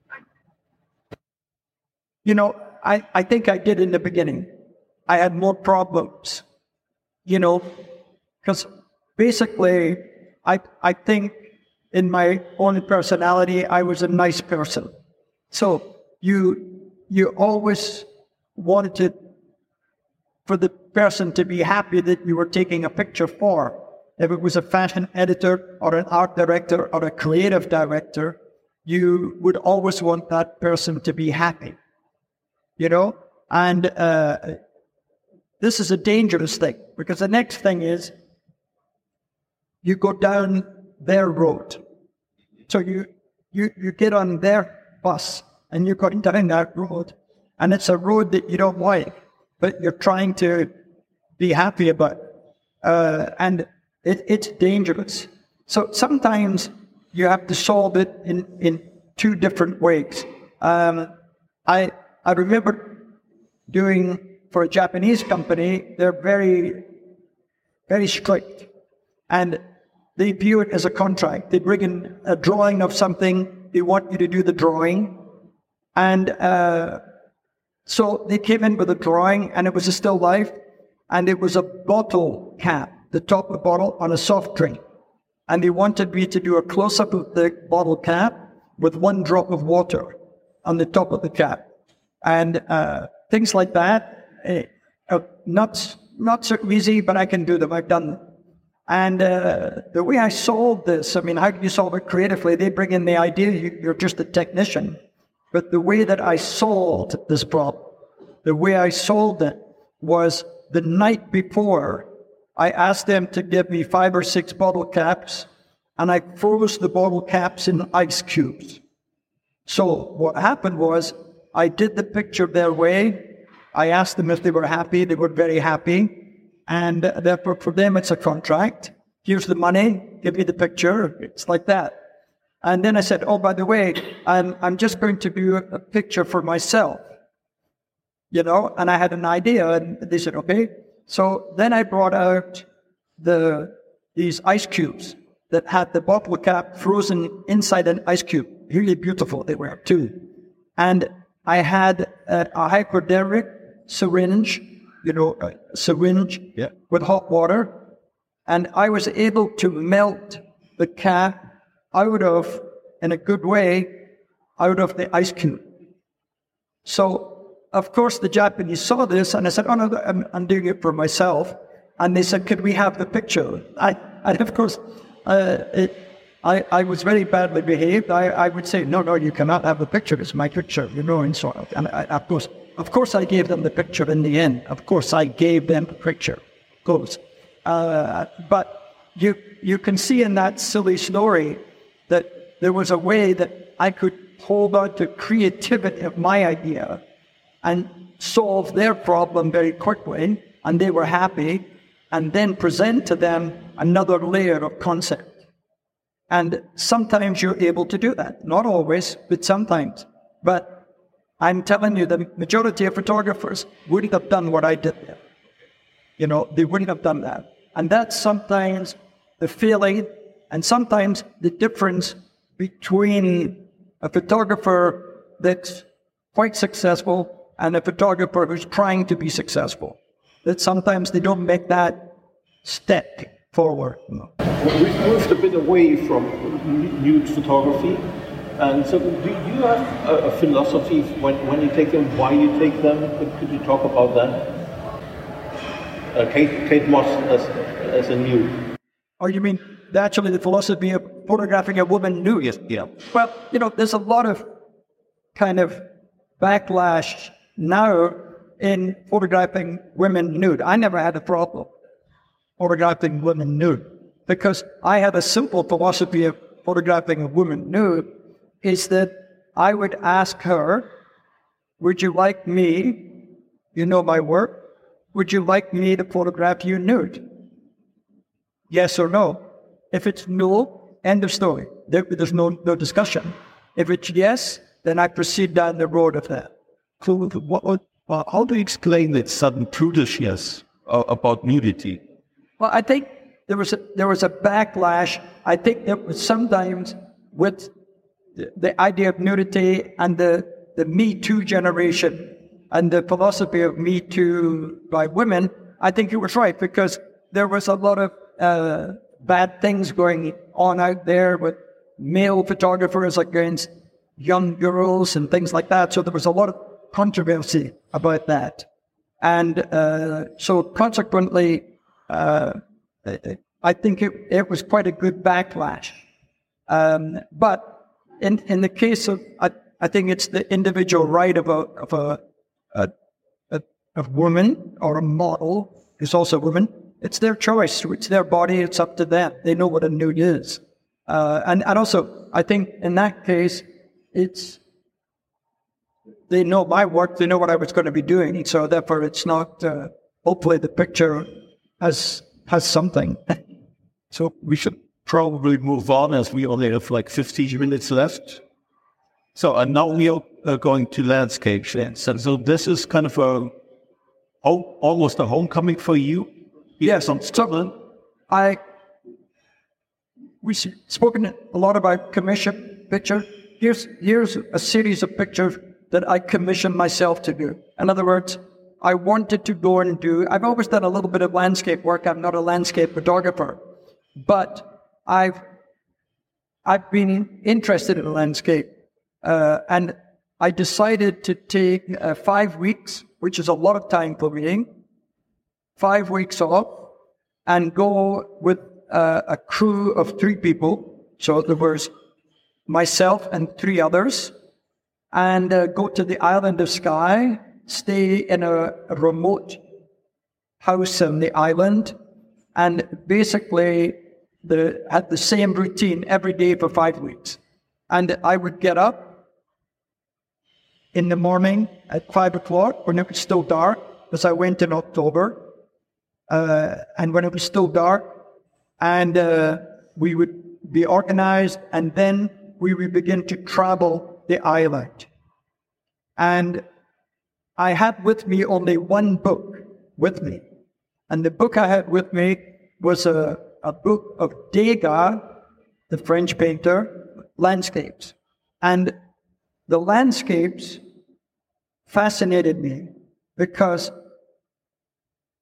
You know, I, I think I did in the beginning. I had more problems, you know, because basically I, I think in my own personality, I was a nice person. So you, you always wanted for the person to be happy that you were taking a picture for if it was a fashion editor or an art director or a creative director, you would always want that person to be happy, you know? And uh, this is a dangerous thing because the next thing is you go down their road. So you, you, you get on their bus and you're going down that road and it's a road that you don't like, but you're trying to be happy about. Uh, and it, it's dangerous. So sometimes you have to solve it in, in two different ways. Um, I, I remember doing for a Japanese company, they're very, very strict. And they view it as a contract. They bring in a drawing of something, they want you to do the drawing. And uh, so they came in with a drawing, and it was a still life, and it was a bottle cap the top of the bottle on a soft drink. And they wanted me to do a close up of the bottle cap with one drop of water on the top of the cap. And uh, things like that. Uh, not, not so easy, but I can do them. I've done them. And uh, the way I solved this, I mean, how do you solve it creatively? They bring in the idea, you're just a technician. But the way that I solved this problem, the way I solved it was the night before I asked them to give me five or six bottle caps, and I froze the bottle caps in ice cubes. So what happened was I did the picture their way. I asked them if they were happy. They were very happy. And therefore, for them, it's a contract. Here's the money. Give me the picture. It's like that. And then I said, Oh, by the way, I'm, I'm just going to do a picture for myself. You know, and I had an idea. And they said, Okay. So then I brought out the these ice cubes that had the bottle cap frozen inside an ice cube. Really beautiful they were too. And I had a, a hypodermic syringe, you know, a syringe yeah. with hot water, and I was able to melt the cap out of, in a good way, out of the ice cube. So of course, the Japanese saw this, and I said, "Oh no, I'm, I'm doing it for myself." And they said, "Could we have the picture?" I, and of course, uh, it, I, I was very badly behaved. I, I would say, "No, no, you cannot have the picture. It's my picture, you know." And so, on. and I, of course, of course, I gave them the picture in the end. Of course, I gave them the picture. Goes, uh, but you you can see in that silly story that there was a way that I could hold on to creativity of my idea and solve their problem very quickly, and they were happy, and then present to them another layer of concept. And sometimes you're able to do that. Not always, but sometimes. But I'm telling you, the majority of photographers wouldn't have done what I did there. You know, they wouldn't have done that. And that's sometimes the feeling and sometimes the difference between a photographer that's quite successful and a photographer who's trying to be successful. That sometimes they don't make that step forward. Well, we've moved a bit away from nude photography. And so, do you have a, a philosophy when, when you take them, why you take them? Could, could you talk about that? Uh, Kate, Kate Moss as, as a nude. Oh, you mean actually the philosophy of photographing a woman nude? Yes, yeah. Well, you know, there's a lot of kind of backlash now in photographing women nude. I never had a problem photographing women nude because I had a simple philosophy of photographing a woman nude is that I would ask her, Would you like me? You know my work. Would you like me to photograph you nude? Yes or no? If it's no, end of story. There, there's no, no discussion. If it's yes, then I proceed down the road of that. So, what, what, how do you explain that sudden prudishness uh, about nudity? Well, I think there was a, there was a backlash. I think that was sometimes with the, idea of nudity and the, the Me Too generation and the philosophy of Me Too by women, I think it was right because there was a lot of uh, bad things going on out there with male photographers against young girls and things like that. So there was a lot of controversy about that. And uh, so consequently, uh, I think it, it was quite a good backlash. Um, but in, in the case of, I, I think it's the individual right of a, of a, a, a, a woman or a model who's also a woman. It's their choice. It's their body. It's up to them. They know what a nude is. Uh, and, and also, I think in that case, it's, they know my work. They know what I was going to be doing. So therefore, it's not, uh, hopefully the picture has, has something. (laughs) So we should probably move on as we only have like 15 minutes left. So, and now we are uh, going to landscape. And so this is kind of a, almost a homecoming for you. Yes, I'm Scotland. I, we've spoken a lot about commission picture. Here's, here's a series of pictures that I commissioned myself to do. In other words, I wanted to go and do, I've always done a little bit of landscape work. I'm not a landscape photographer. But I've I've been interested in landscape, uh, and I decided to take uh, five weeks, which is a lot of time for me, five weeks off, and go with uh, a crew of three people. So there was myself and three others, and uh, go to the island of Skye, stay in a, a remote house on the island, and basically the, had the same routine every day for five weeks. And I would get up in the morning at five o'clock when it was still dark, because I went in October, uh, and when it was still dark, and uh, we would be organized, and then we would begin to travel the island. And I had with me only one book with me. And the book I had with me was a a book of Degas, the French painter, landscapes. And the landscapes fascinated me because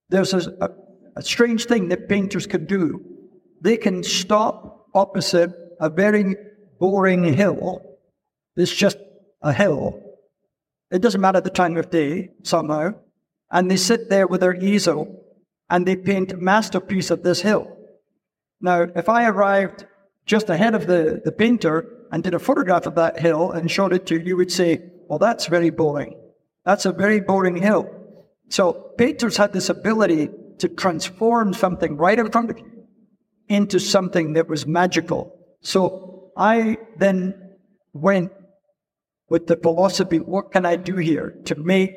there's a, a, a strange thing that painters can do. They can stop opposite a very boring hill. It's just a hill. It doesn't matter the time of day, somehow. And they sit there with their easel and they paint a masterpiece of this hill. Now, if I arrived just ahead of the, the painter and did a photograph of that hill and showed it to you, you would say, well, that's very boring. That's a very boring hill. So painters had this ability to transform something right in front of you into something that was magical. So I then went with the philosophy, what can I do here to make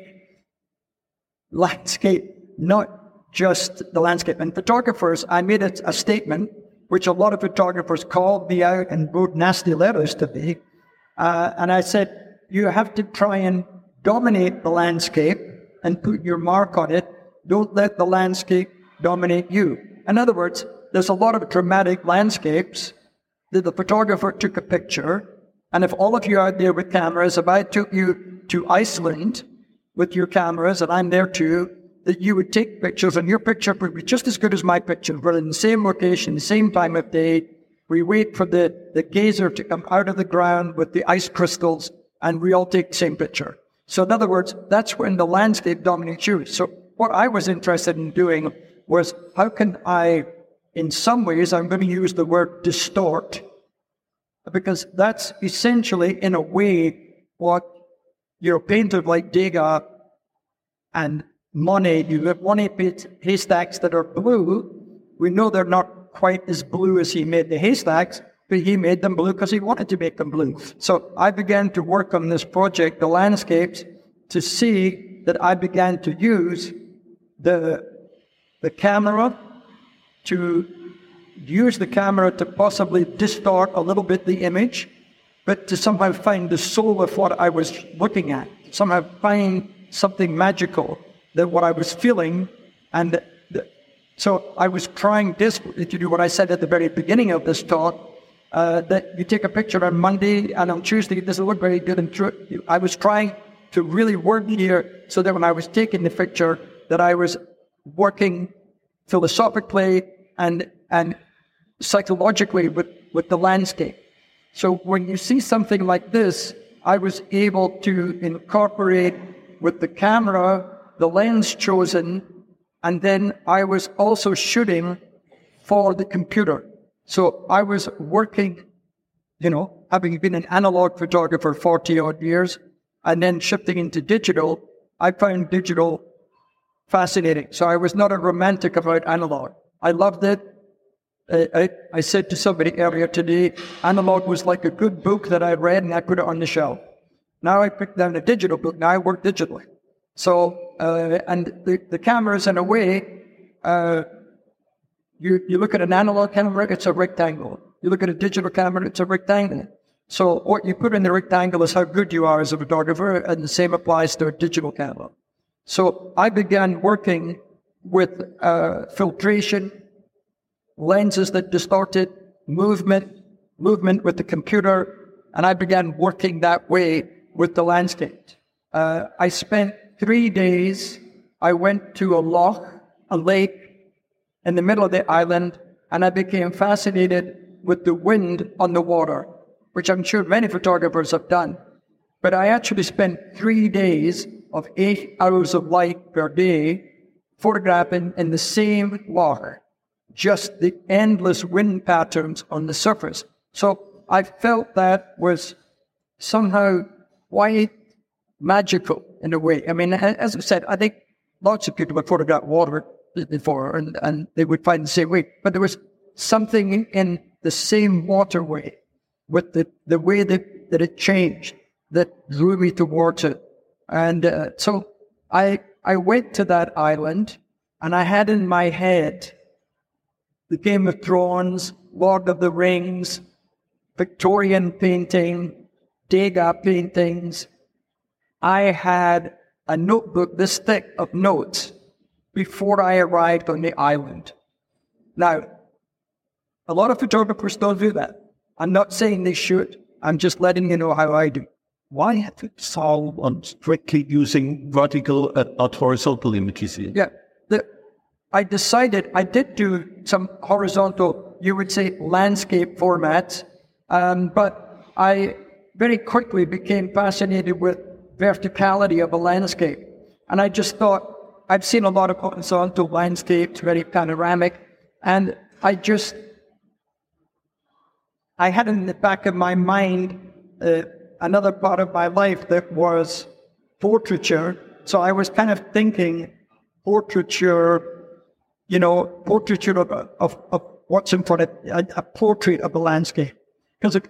landscape not just the landscape. And photographers, I made a, a statement, which a lot of photographers called me out and wrote nasty letters to me. Uh, and I said, you have to try and dominate the landscape and put your mark on it. Don't let the landscape dominate you. In other words, there's a lot of dramatic landscapes that the photographer took a picture. And if all of you out there with cameras, if I took you to Iceland with your cameras and I'm there too, that you would take pictures, and your picture would be just as good as my picture. We're in the same location, the same time of day. We wait for the, the geyser to come out of the ground with the ice crystals, and we all take the same picture. So, in other words, that's when the landscape dominates you. So, what I was interested in doing was how can I, in some ways, I'm going to use the word distort, because that's essentially, in a way, what your painter like Degas and Monet, you have Monet haystacks that are blue. We know they're not quite as blue as he made the haystacks, but he made them blue because he wanted to make them blue. So I began to work on this project, the landscapes, to see that I began to use the, the camera to use the camera to possibly distort a little bit the image, but to somehow find the soul of what I was looking at, somehow find something magical that what I was feeling. And the, so I was trying desperately to do what I said at the very beginning of this talk, uh, that you take a picture on Monday and on Tuesday it doesn't look very good. And true. I was trying to really work here so that when I was taking the picture, that I was working philosophically and and psychologically with, with the landscape. So when you see something like this, I was able to incorporate with the camera the lens chosen, and then I was also shooting for the computer. So I was working, you know, having been an analog photographer 40 odd years, and then shifting into digital, I found digital fascinating. So I was not a romantic about analog. I loved it. I, I, I, said to somebody earlier today, analog was like a good book that I read and I put it on the shelf. Now I picked down a digital book. Now I work digitally. So, uh, and the, the cameras, in a way, uh, you, you look at an analog camera, it's a rectangle. You look at a digital camera, it's a rectangle. So what you put in the rectangle is how good you are as a photographer, and the same applies to a digital camera. So I began working with uh, filtration, lenses that distorted movement, movement with the computer, and I began working that way with the landscape. Uh, I spent three days. I went to a loch, a lake in the middle of the island, and I became fascinated with the wind on the water, which I'm sure many photographers have done. But I actually spent three days of eight hours of light per day photographing in the same water, just the endless wind patterns on the surface. So I felt that was somehow quite magical in a way. I mean, as I said, I think lots of people have photographed water before and, and they would find the same way. But there was something in the same waterway with the, the way that, that it changed that drew me towards it. And uh, so I, I went to that island and I had in my head the Game of Thrones, Lord of the Rings, Victorian painting, Degas paintings. I had a notebook this thick of notes before I arrived on the island. Now, a lot of photographers don't do that. I'm not saying they should. I'm just letting you know how I do. Why have to solve on strictly using vertical and not horizontal images? Yeah. The, I decided I did do some horizontal, you would say, landscape formats, um, but I very quickly became fascinated with verticality of a landscape. And I just thought, I've seen a lot of horizontal landscapes, very panoramic, and I just, I had in the back of my mind uh, another part of my life that was portraiture. So I was kind of thinking portraiture, you know, portraiture of, of, of what's in front of a, a portrait of a landscape. Because if,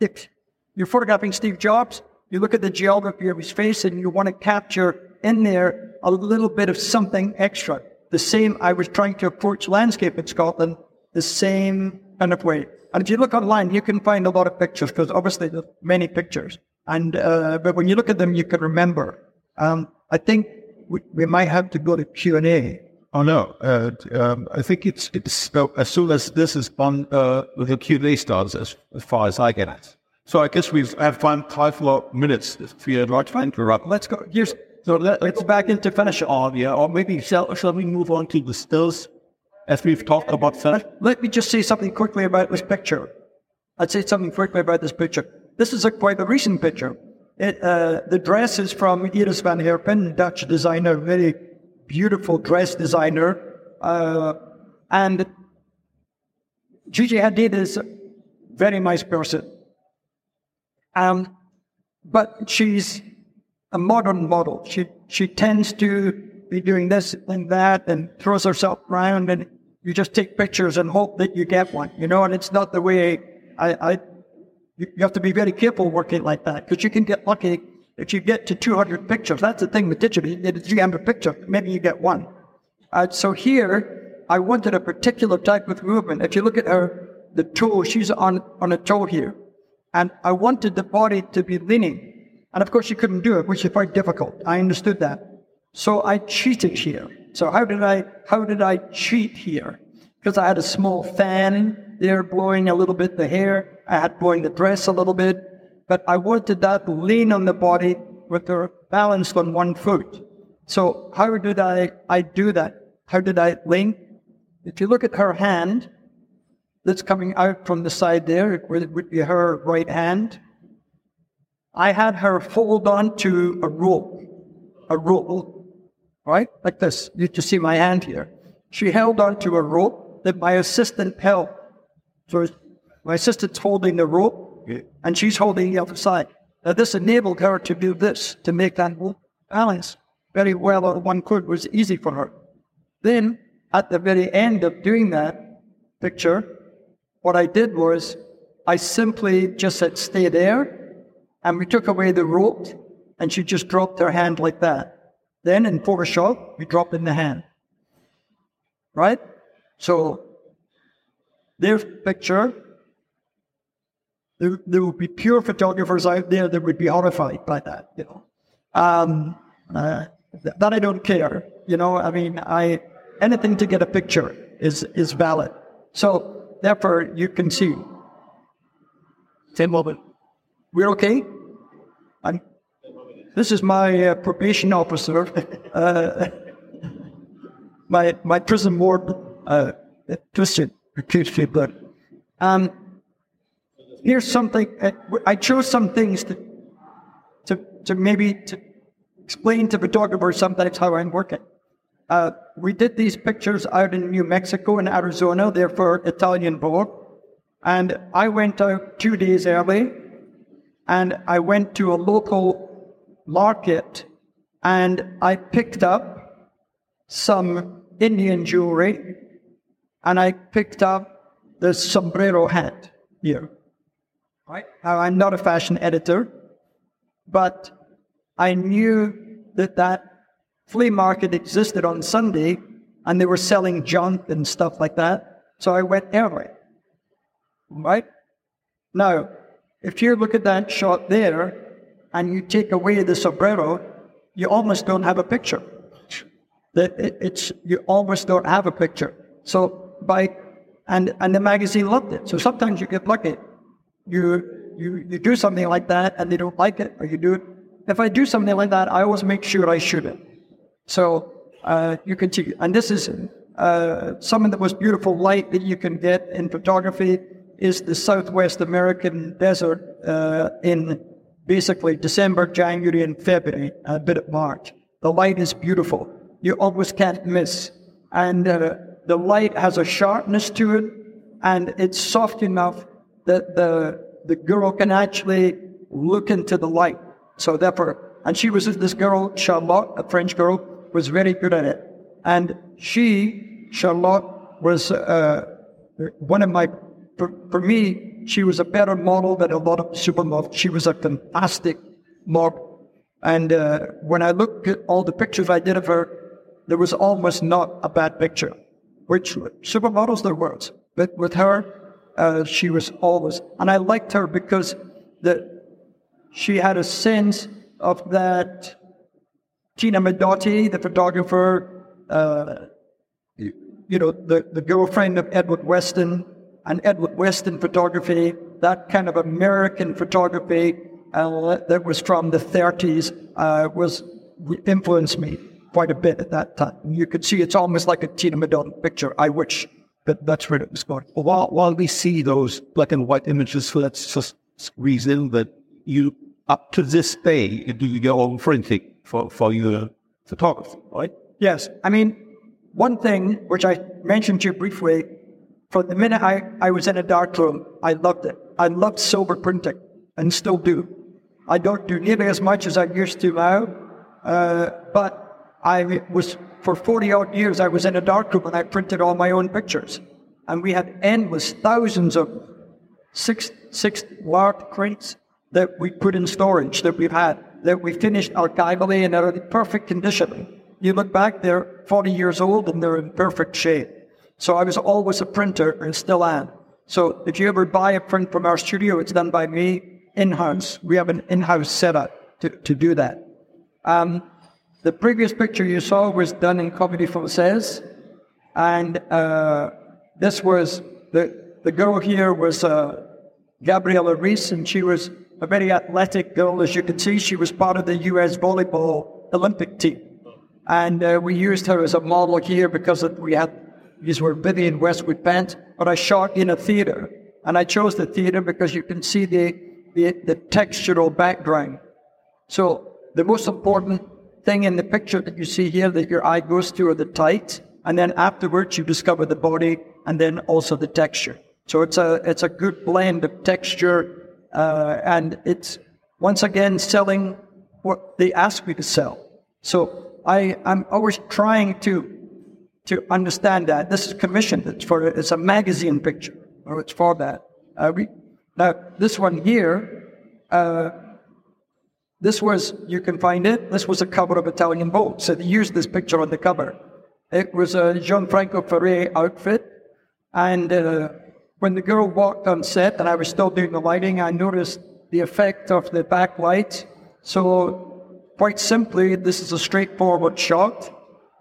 if you're photographing Steve Jobs, you look at the geography of his face and you want to capture in there a little bit of something extra. The same, I was trying to approach landscape in Scotland the same kind of way. And if you look online, you can find a lot of pictures because obviously there's many pictures. And uh, but when you look at them, you can remember. Um, I think we, we, might have to go to Q and A. Oh no, uh, um, I think it's it's uh, as soon as this is done, uh, the Q and A starts. As, as far as I get it. So I guess we've have five, five more minutes if you'd like to interrupt. Let's go. Here's so let, us back into finish. Oh yeah, or maybe shall, shall we move on to the stills? as we've talked about Let me just say something quickly about this picture. I'd say something quickly about this picture. This is a quite a recent picture. It, uh, the dress is from Iris van Herpen, Dutch designer, very beautiful dress designer. Uh, and Gigi Hadid is a very nice person. Um, but she's a modern model. She, she tends to be doing this and that and throws herself around and you just take pictures and hope that you get one, you know, and it's not the way I, I you have to be very careful working like that because you can get lucky if you get to 200 pictures. That's the thing with digital. You get a 300 picture, maybe you get one. Uh, so here, I wanted a particular type of movement. If you look at her, the toe, she's on, on a toe here. And I wanted the body to be leaning. And of course, you couldn't do it, which is very difficult. I understood that. So I cheated here. So how did I, how did I cheat here? Because I had a small fan there blowing a little bit the hair. I had blowing the dress a little bit. But I wanted that lean on the body with her balanced on one foot. So how did I, I do that? How did I lean? If you look at her hand, that's coming out from the side there, it would be her right hand. I had her hold on to a rope, a rope, right? Like this. You just see my hand here. She held on to a rope that my assistant held. So my assistant's holding the rope and she's holding the other side. Now this enabled her to do this, to make that balance very well on one foot was easy for her. Then at the very end of doing that picture, what I did was I simply just said, stay there. And we took away the rope and she just dropped her hand like that. Then in Photoshop, we dropped in the hand. Right? So their picture, there, there would be pure photographers out there that would be horrified by that, you know. Um, uh, that I don't care. You know, I mean, I anything to get a picture is is valid. So therefore, you can see. Same moment. We're okay. I'm, this is my uh, probation officer, (laughs) uh, (laughs) my my prison ward, uh, twisted, but um, here's something. Uh, I chose some things to to to maybe to explain to photographers sometimes how I'm working. Uh, we did these pictures out in New Mexico and Arizona, they're for Italian Vogue. And I went out two days early and I went to a local market and I picked up some Indian jewelry and I picked up the sombrero hat here. Right? Now, I'm not a fashion editor, but I knew that that flea market existed on Sunday and they were selling junk and stuff like that. So I went early. Right? Now, if you look at that shot there and you take away the sombrero, you almost don't have a picture. It's you almost don't have a picture. So by and and the magazine loved it. So sometimes you get lucky. You you you do something like that and they don't like it, or you do it if I do something like that, I always make sure I shoot it. So uh, you can see, and this is uh, some of the most beautiful light that you can get in photography is the Southwest American desert uh, in basically December, January, and February, a bit of March. The light is beautiful. You almost can't miss. And uh, the light has a sharpness to it, and it's soft enough that the, the girl can actually look into the light. So therefore, and she was this girl, Charlotte, a French girl, was very good at it. And she, Charlotte, was uh, one of my, for, for, me, she was a better model than a lot of supermodels. She was a fantastic model. And uh, when I look at all the pictures I did of her, there was almost not a bad picture. Which supermodels there was, but with her, uh, she was always. And I liked her because the she had a sense of that Tina Modotti, the photographer, uh, you know, the, the girlfriend of Edward Weston, and Edward Weston photography, that kind of American photography uh, that was from the 30s, uh, was influenced me quite a bit at that time. You could see it's almost like a Tina Modotti picture. I wish, that that's where it was going. While, while we see those black and white images, let's just reason that you, up to this day, do your own printing for, for your photography, right? Yes. I mean, one thing which I mentioned to you briefly, from the minute I, I was in a darkroom, I loved it. I loved silver printing and still do. I don't do nearly as much as I used to now, uh, but I was, for 40 odd years, I was in a darkroom and I printed all my own pictures. And we had endless, thousands of six, six large crates that we put in storage that we've had, that we finished archivally and are in perfect condition. You look back, they're 40 years old and they're in perfect shape. So I was always a printer and still am. So if you ever buy a print from our studio, it's done by me in-house. We have an in-house setup to, to do that. Um, the previous picture you saw was done in Comédie Française, and uh, this was the the girl here was uh, Gabrielle Reece, and she was a very athletic girl, as you can see. She was part of the U.S. volleyball Olympic team, and uh, we used her as a model here because we had these were Vivienne Westwood pants. But I shot in a theater, and I chose the theater because you can see the the, the textural background. So the most important thing in the picture that you see here that your eye goes to are the tights, and then afterwards you discover the body and then also the texture. So it's a it's a good blend of texture, uh, and it's once again selling what they ask me to sell. So I I'm always trying to to understand that this is commissioned. It's for it's a magazine picture, or it's for that. Uh, we, now this one here. Uh, this was, you can find it, this was a cover of Italian Vogue. So they used this picture on the cover. It was a Gianfranco Ferré outfit. And uh, when the girl walked on set and I was still doing the lighting, I noticed the effect of the backlight. So, quite simply, this is a straightforward shot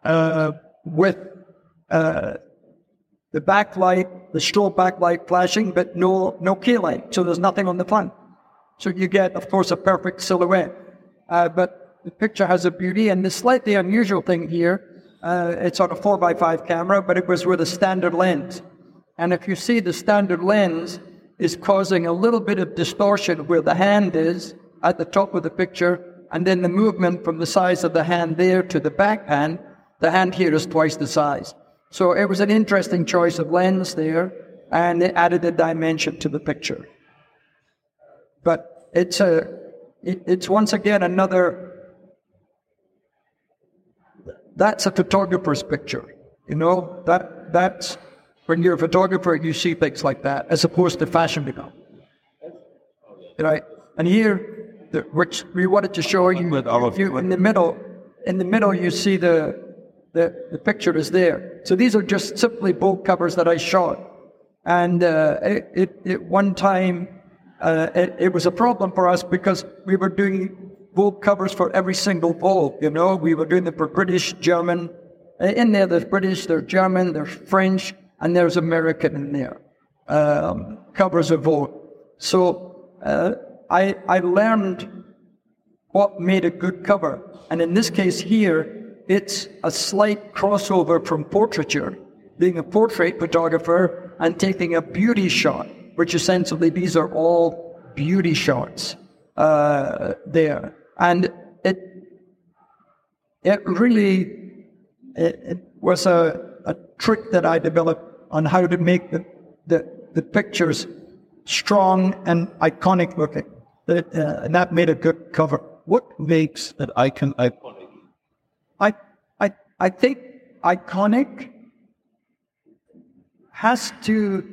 uh, with uh, the backlight, the strobe backlight flashing, but no, no key light. So there's nothing on the front. So you get, of course, a perfect silhouette. Uh, but the picture has a beauty, and the slightly unusual thing here, uh, it's on a 4x5 camera, but it was with a standard lens. And if you see the standard lens is causing a little bit of distortion where the hand is at the top of the picture, and then the movement from the size of the hand there to the back hand, the hand here is twice the size. So it was an interesting choice of lens there, and it added a dimension to the picture. But it's a, it, it's once again another. That's a photographer's picture, you know. That that's when you're a photographer, you see things like that, as opposed to fashion become. Right? And here, the, which we wanted to show you, you in the middle, in the middle, you see the, the, the picture is there. So these are just simply book covers that I shot. And uh, it, it, it, one time, uh, it, it, was a problem for us because we were doing book covers for every single Vogue. You know, we were doing them for British, German. In there, there's British, there's German, there's French, and there's American in there. Um, covers of Vogue. So uh, I I learned what made a good cover, and in this case here, it's a slight crossover from portraiture, being a portrait photographer and taking a beauty shot which essentially these are all beauty shots uh, there. And it, it really it, it was a, a trick that I developed on how to make the, the, the pictures strong and iconic looking. That, uh, and that made a good cover. What makes an icon iconic? I, I, I think iconic has to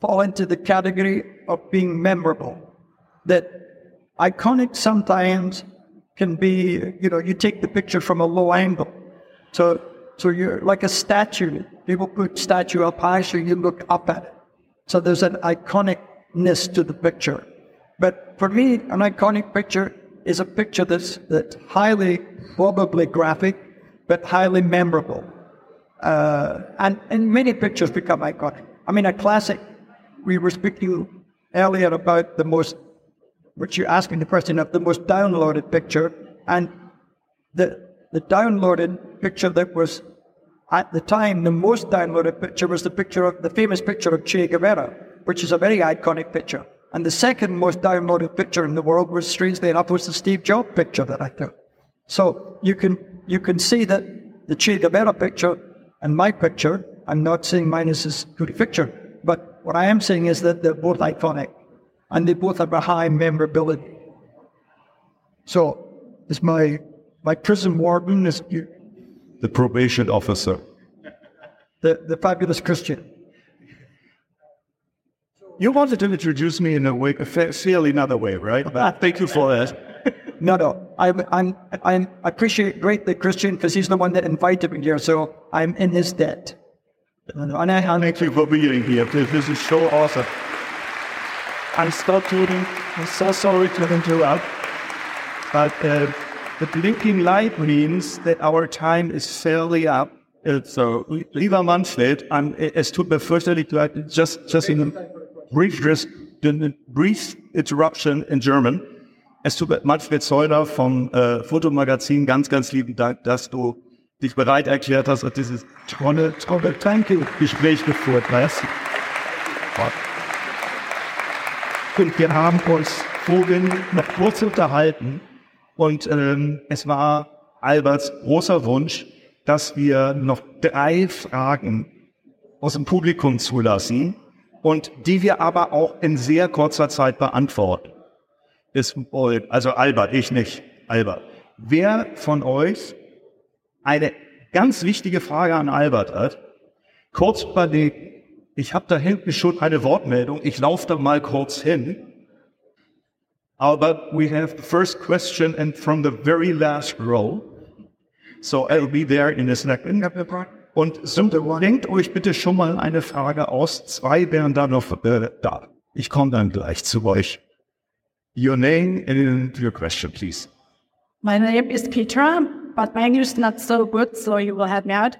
fall into the category of being memorable. That iconic sometimes can be, you know, you take the picture from a low angle. So, so you're like a statue. People put statue up high so you look up at it. So there's an iconicness to the picture. But for me, an iconic picture is a picture that's, that's highly, probably graphic, but highly memorable. Uh, and, and many pictures become iconic. I mean, a classic we were speaking earlier about the most, which you're asking the question of the most downloaded picture, and the the downloaded picture that was at the time the most downloaded picture was the picture of the famous picture of Che Guevara, which is a very iconic picture. And the second most downloaded picture in the world was, strangely enough, was the Steve Jobs picture that I took. So you can you can see that the Che Guevara picture and my picture, I'm not saying mine is as good a picture, but what I am saying is that they're both iconic and they both have a high memorability. So, is my my prison warden is the probation officer, the the fabulous Christian. you wanted to introduce me in a way, a fairly another way, right? But (laughs) thank you for that. no, no. I'm, I'm, I'm, I appreciate greatly Christian because he's the one that invited me here, so I'm in his debt. And I, thank you for being here. This is so awesome. I'm still doing, I'm so sorry to interrupt, but uh, the blinking light means that our time is fairly up. Uh, so, lieber Manfred, I'm, es tut mir fürchterlich leid, just, just in a brief, just, brief interruption in German. Es tut mir, Manfred Zeuder vom äh, Fotomagazin, ganz, ganz lieben Dank, dass du dich bereit erklärt hast und dieses tolle, tolle Gespräch geführt hast. Und wir haben uns vorhin noch kurz unterhalten und ähm, es war Alberts großer Wunsch, dass wir noch drei Fragen aus dem Publikum zulassen und die wir aber auch in sehr kurzer Zeit beantworten. Ist, also Albert, ich nicht, Albert. Wer von euch eine ganz wichtige Frage an Albert hat, kurz überlegen, ich habe da hinten schon eine Wortmeldung, ich laufe da mal kurz hin. Albert, we have the first question and from the very last row. So I'll be there in a second. Und so, denkt euch bitte schon mal eine Frage aus. Zwei wären da noch äh, da. Ich komme dann gleich zu euch. Your name and your question, please. My name is Petra, but my English is not so good, so you will help me out.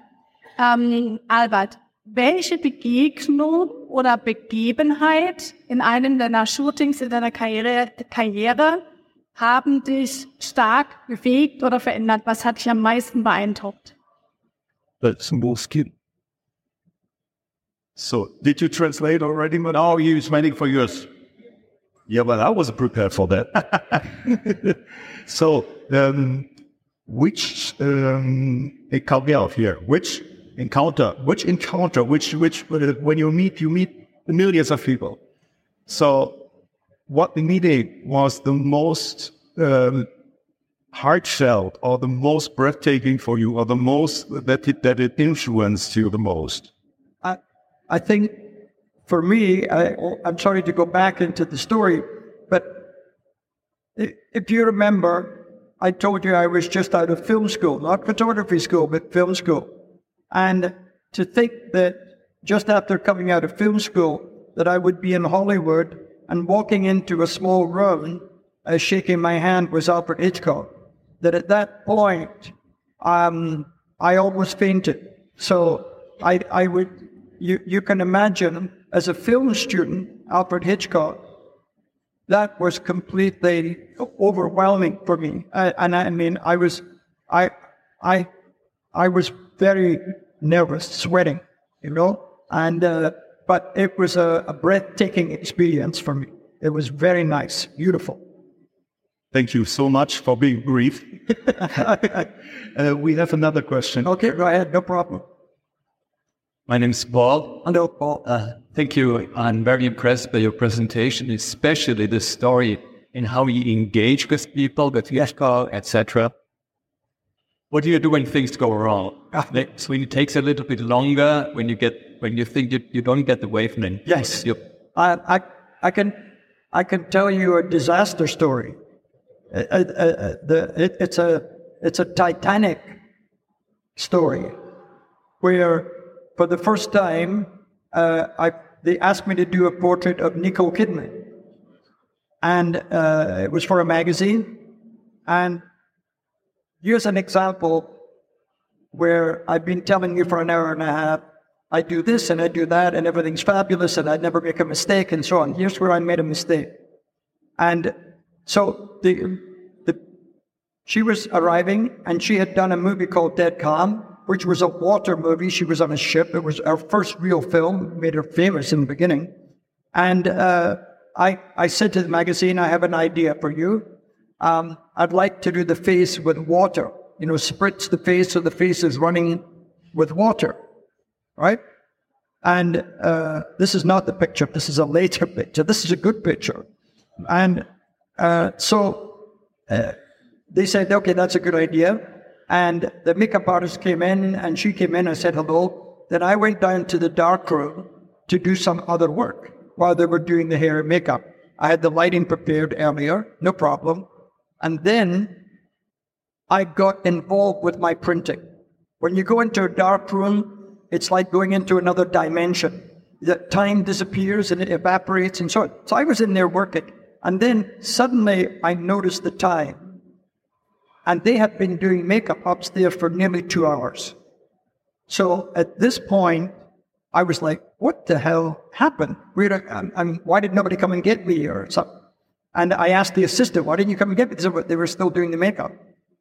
Um, Albert, welche Begegnung oder Begebenheit in einem deiner Shootings in deiner Karriere, Karriere haben dich stark bewegt oder verändert? Was hat dich am meisten beeindruckt? That's Moleskine. So, did you translate already? No, you was waiting for yours. Yeah, well, I wasn't prepared for that. (laughs) so, um, which um, it come out here? Which encounter? Which encounter? Which which when you meet, you meet millions of people. So, what the meeting was the most um, heartfelt, or the most breathtaking for you, or the most that it, that it influenced you the most? I I think for me, I, I'm sorry to go back into the story, but if you remember I told you I was just out of film school, not photography school, but film school. And to think that just after coming out of film school, that I would be in Hollywood and walking into a small room, uh, shaking my hand was Alfred Hitchcock. That at that point, um, I almost fainted. So I, I would, you, you can imagine as a film student, Alfred Hitchcock that was completely overwhelming for me. Uh, and I mean, I was, I, I, I was very nervous, sweating, you know, and, uh, but it was a, a breathtaking experience for me. It was very nice, beautiful. Thank you so much for being brief. (laughs) uh, we have another question. Okay, go ahead, no problem. My name is Paul. Hello, Paul. Uh, thank you. I'm very impressed by your presentation, especially the story in how you engage with people, with Yeshka, etc. What do you do when things go wrong? When it takes a little bit longer, when you get when you think you, you don't get the wavelength. Yes, I, I, I can I can tell you a disaster story. Uh, uh, uh, the, it, it's a it's a Titanic story where for the first time, uh, I, they asked me to do a portrait of Nicole Kidman. And uh, it was for a magazine. And here's an example where I've been telling you for an hour and a half, I do this and I do that, and everything's fabulous, and I never make a mistake, and so on. Here's where I made a mistake. And so the, the, she was arriving, and she had done a movie called Dead Calm, which was a water movie. She was on a ship. It was her first real film, made her famous in the beginning. And uh, I, I said to the magazine, I have an idea for you. Um, I'd like to do the face with water. You know, spritz the face so the face is running with water, right? And uh, this is not the picture. This is a later picture. This is a good picture. And uh, so uh, they said, okay, that's a good idea. And the makeup artist came in and she came in and said hello. Then I went down to the dark room to do some other work. while they were doing the hair and makeup. I had the lighting prepared earlier, no problem. And then I got involved with my printing. When you go into a dark room, it's like going into another dimension. The time disappears and it evaporates and so on. So I was in there working. And then suddenly I noticed the time. And they had been doing makeup upstairs for nearly two hours. So at this point, I was like, what the hell happened? Where, um, um, why did nobody come and get me or something? And I asked the assistant, why didn't you come and get me? They were still doing the makeup.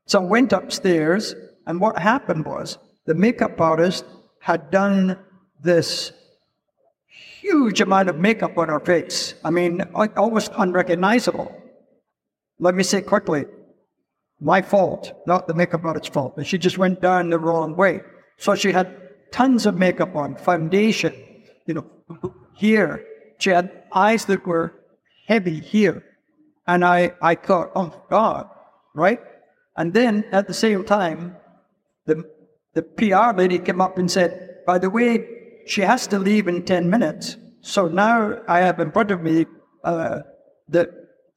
So I went upstairs, and what happened was the makeup artist had done this huge amount of makeup on her face. I mean, almost unrecognizable. Let me say quickly, my fault, not the makeup artist's fault, but she just went down the wrong way. So she had tons of makeup on, foundation, you know, here. She had eyes that were heavy here. And I, I thought, oh God, right? And then at the same time, the, the PR lady came up and said, by the way, she has to leave in 10 minutes. So now I have in front of me uh, the,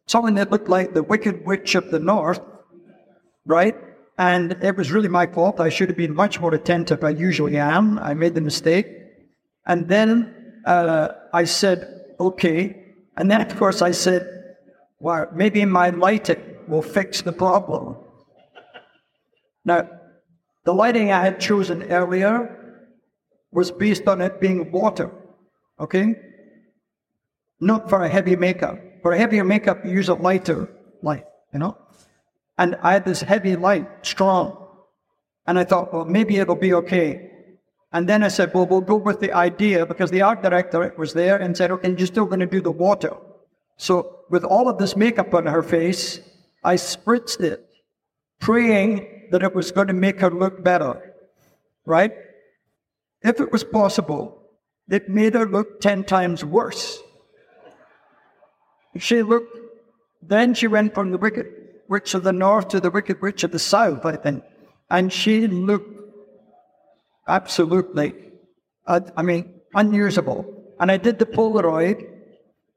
that looked like the Wicked Witch of the North, right? And it was really my fault. I should have been much more attentive. I usually am. I made the mistake. And then uh, I said, okay. And then, of course, I said, well, maybe my lighting will fix the problem. Now, the lighting I had chosen earlier was based on it being water, okay? Not for a heavy makeup. For a heavier makeup, you use a lighter light, you know? And I had this heavy light, strong. And I thought, well, maybe it'll be okay. And then I said, well, we'll go with the idea because the art director was there and said, okay, you're still going to do the water. So with all of this makeup on her face, I spritzed it, praying that it was going to make her look better, right? If it was possible, it made her look 10 times worse. She looked, then she went from the wicked witch of the north to the wicked witch of the south, I think. And she looked absolutely, uh, I mean, unusable. And I did the Polaroid,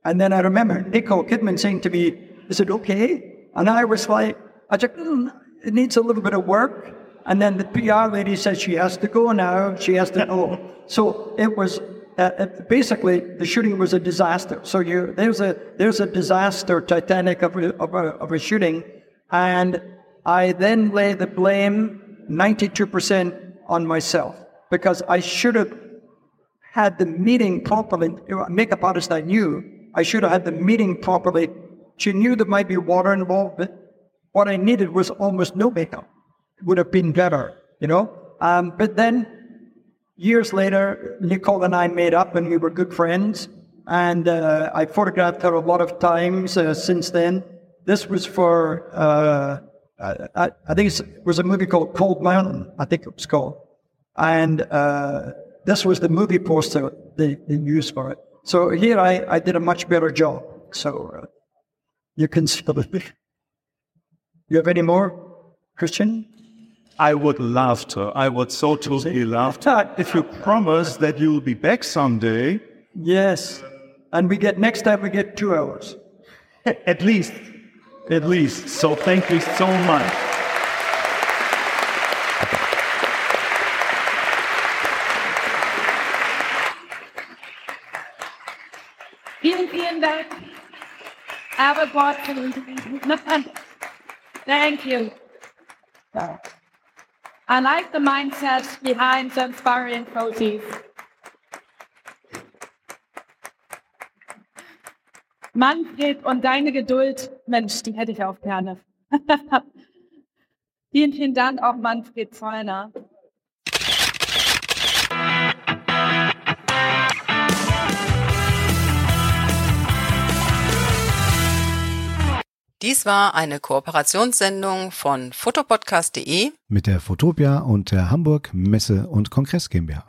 and then I remember Nicole Kidman saying to me, Is it okay? And I was like, I mm, it needs a little bit of work. And then the PR lady said she has to go now. She has to go. So it was uh, basically the shooting was a disaster. So you, there's a there's a disaster, Titanic of a, of a, of a shooting, and I then lay the blame 92% on myself because I should have had the meeting properly. Makeup artist I knew, I should have had the meeting properly. She knew there might be water involved, but what I needed was almost no makeup. It would have been better, you know? Um, but then years later, Nicole and I made up and we were good friends. And uh, I photographed her a lot of times uh, since then. This was for, uh, I, I, think it was a movie called Cold Mountain, I think it was called. And uh, this was the movie poster they, they, used for it. So here I, I did a much better job. So uh, you can (laughs) see. You have any more, Christian? I would love to. I would so totally love to. If you (laughs) promise that you'll be back someday. Yes. And we get, next time we get two hours. At least. At least. So thank you so much. Vielen, Dank. Aber Gott, Thank you. I like the mindset behind the inspiring quotes. Manfred und deine Geduld, Mensch, die hätte ich auch gerne. (laughs) vielen, vielen Dank auch Manfred Zollner. Dies war eine Kooperationssendung von fotopodcast.de mit der Fotopia und der Hamburg Messe und Kongress GmbH.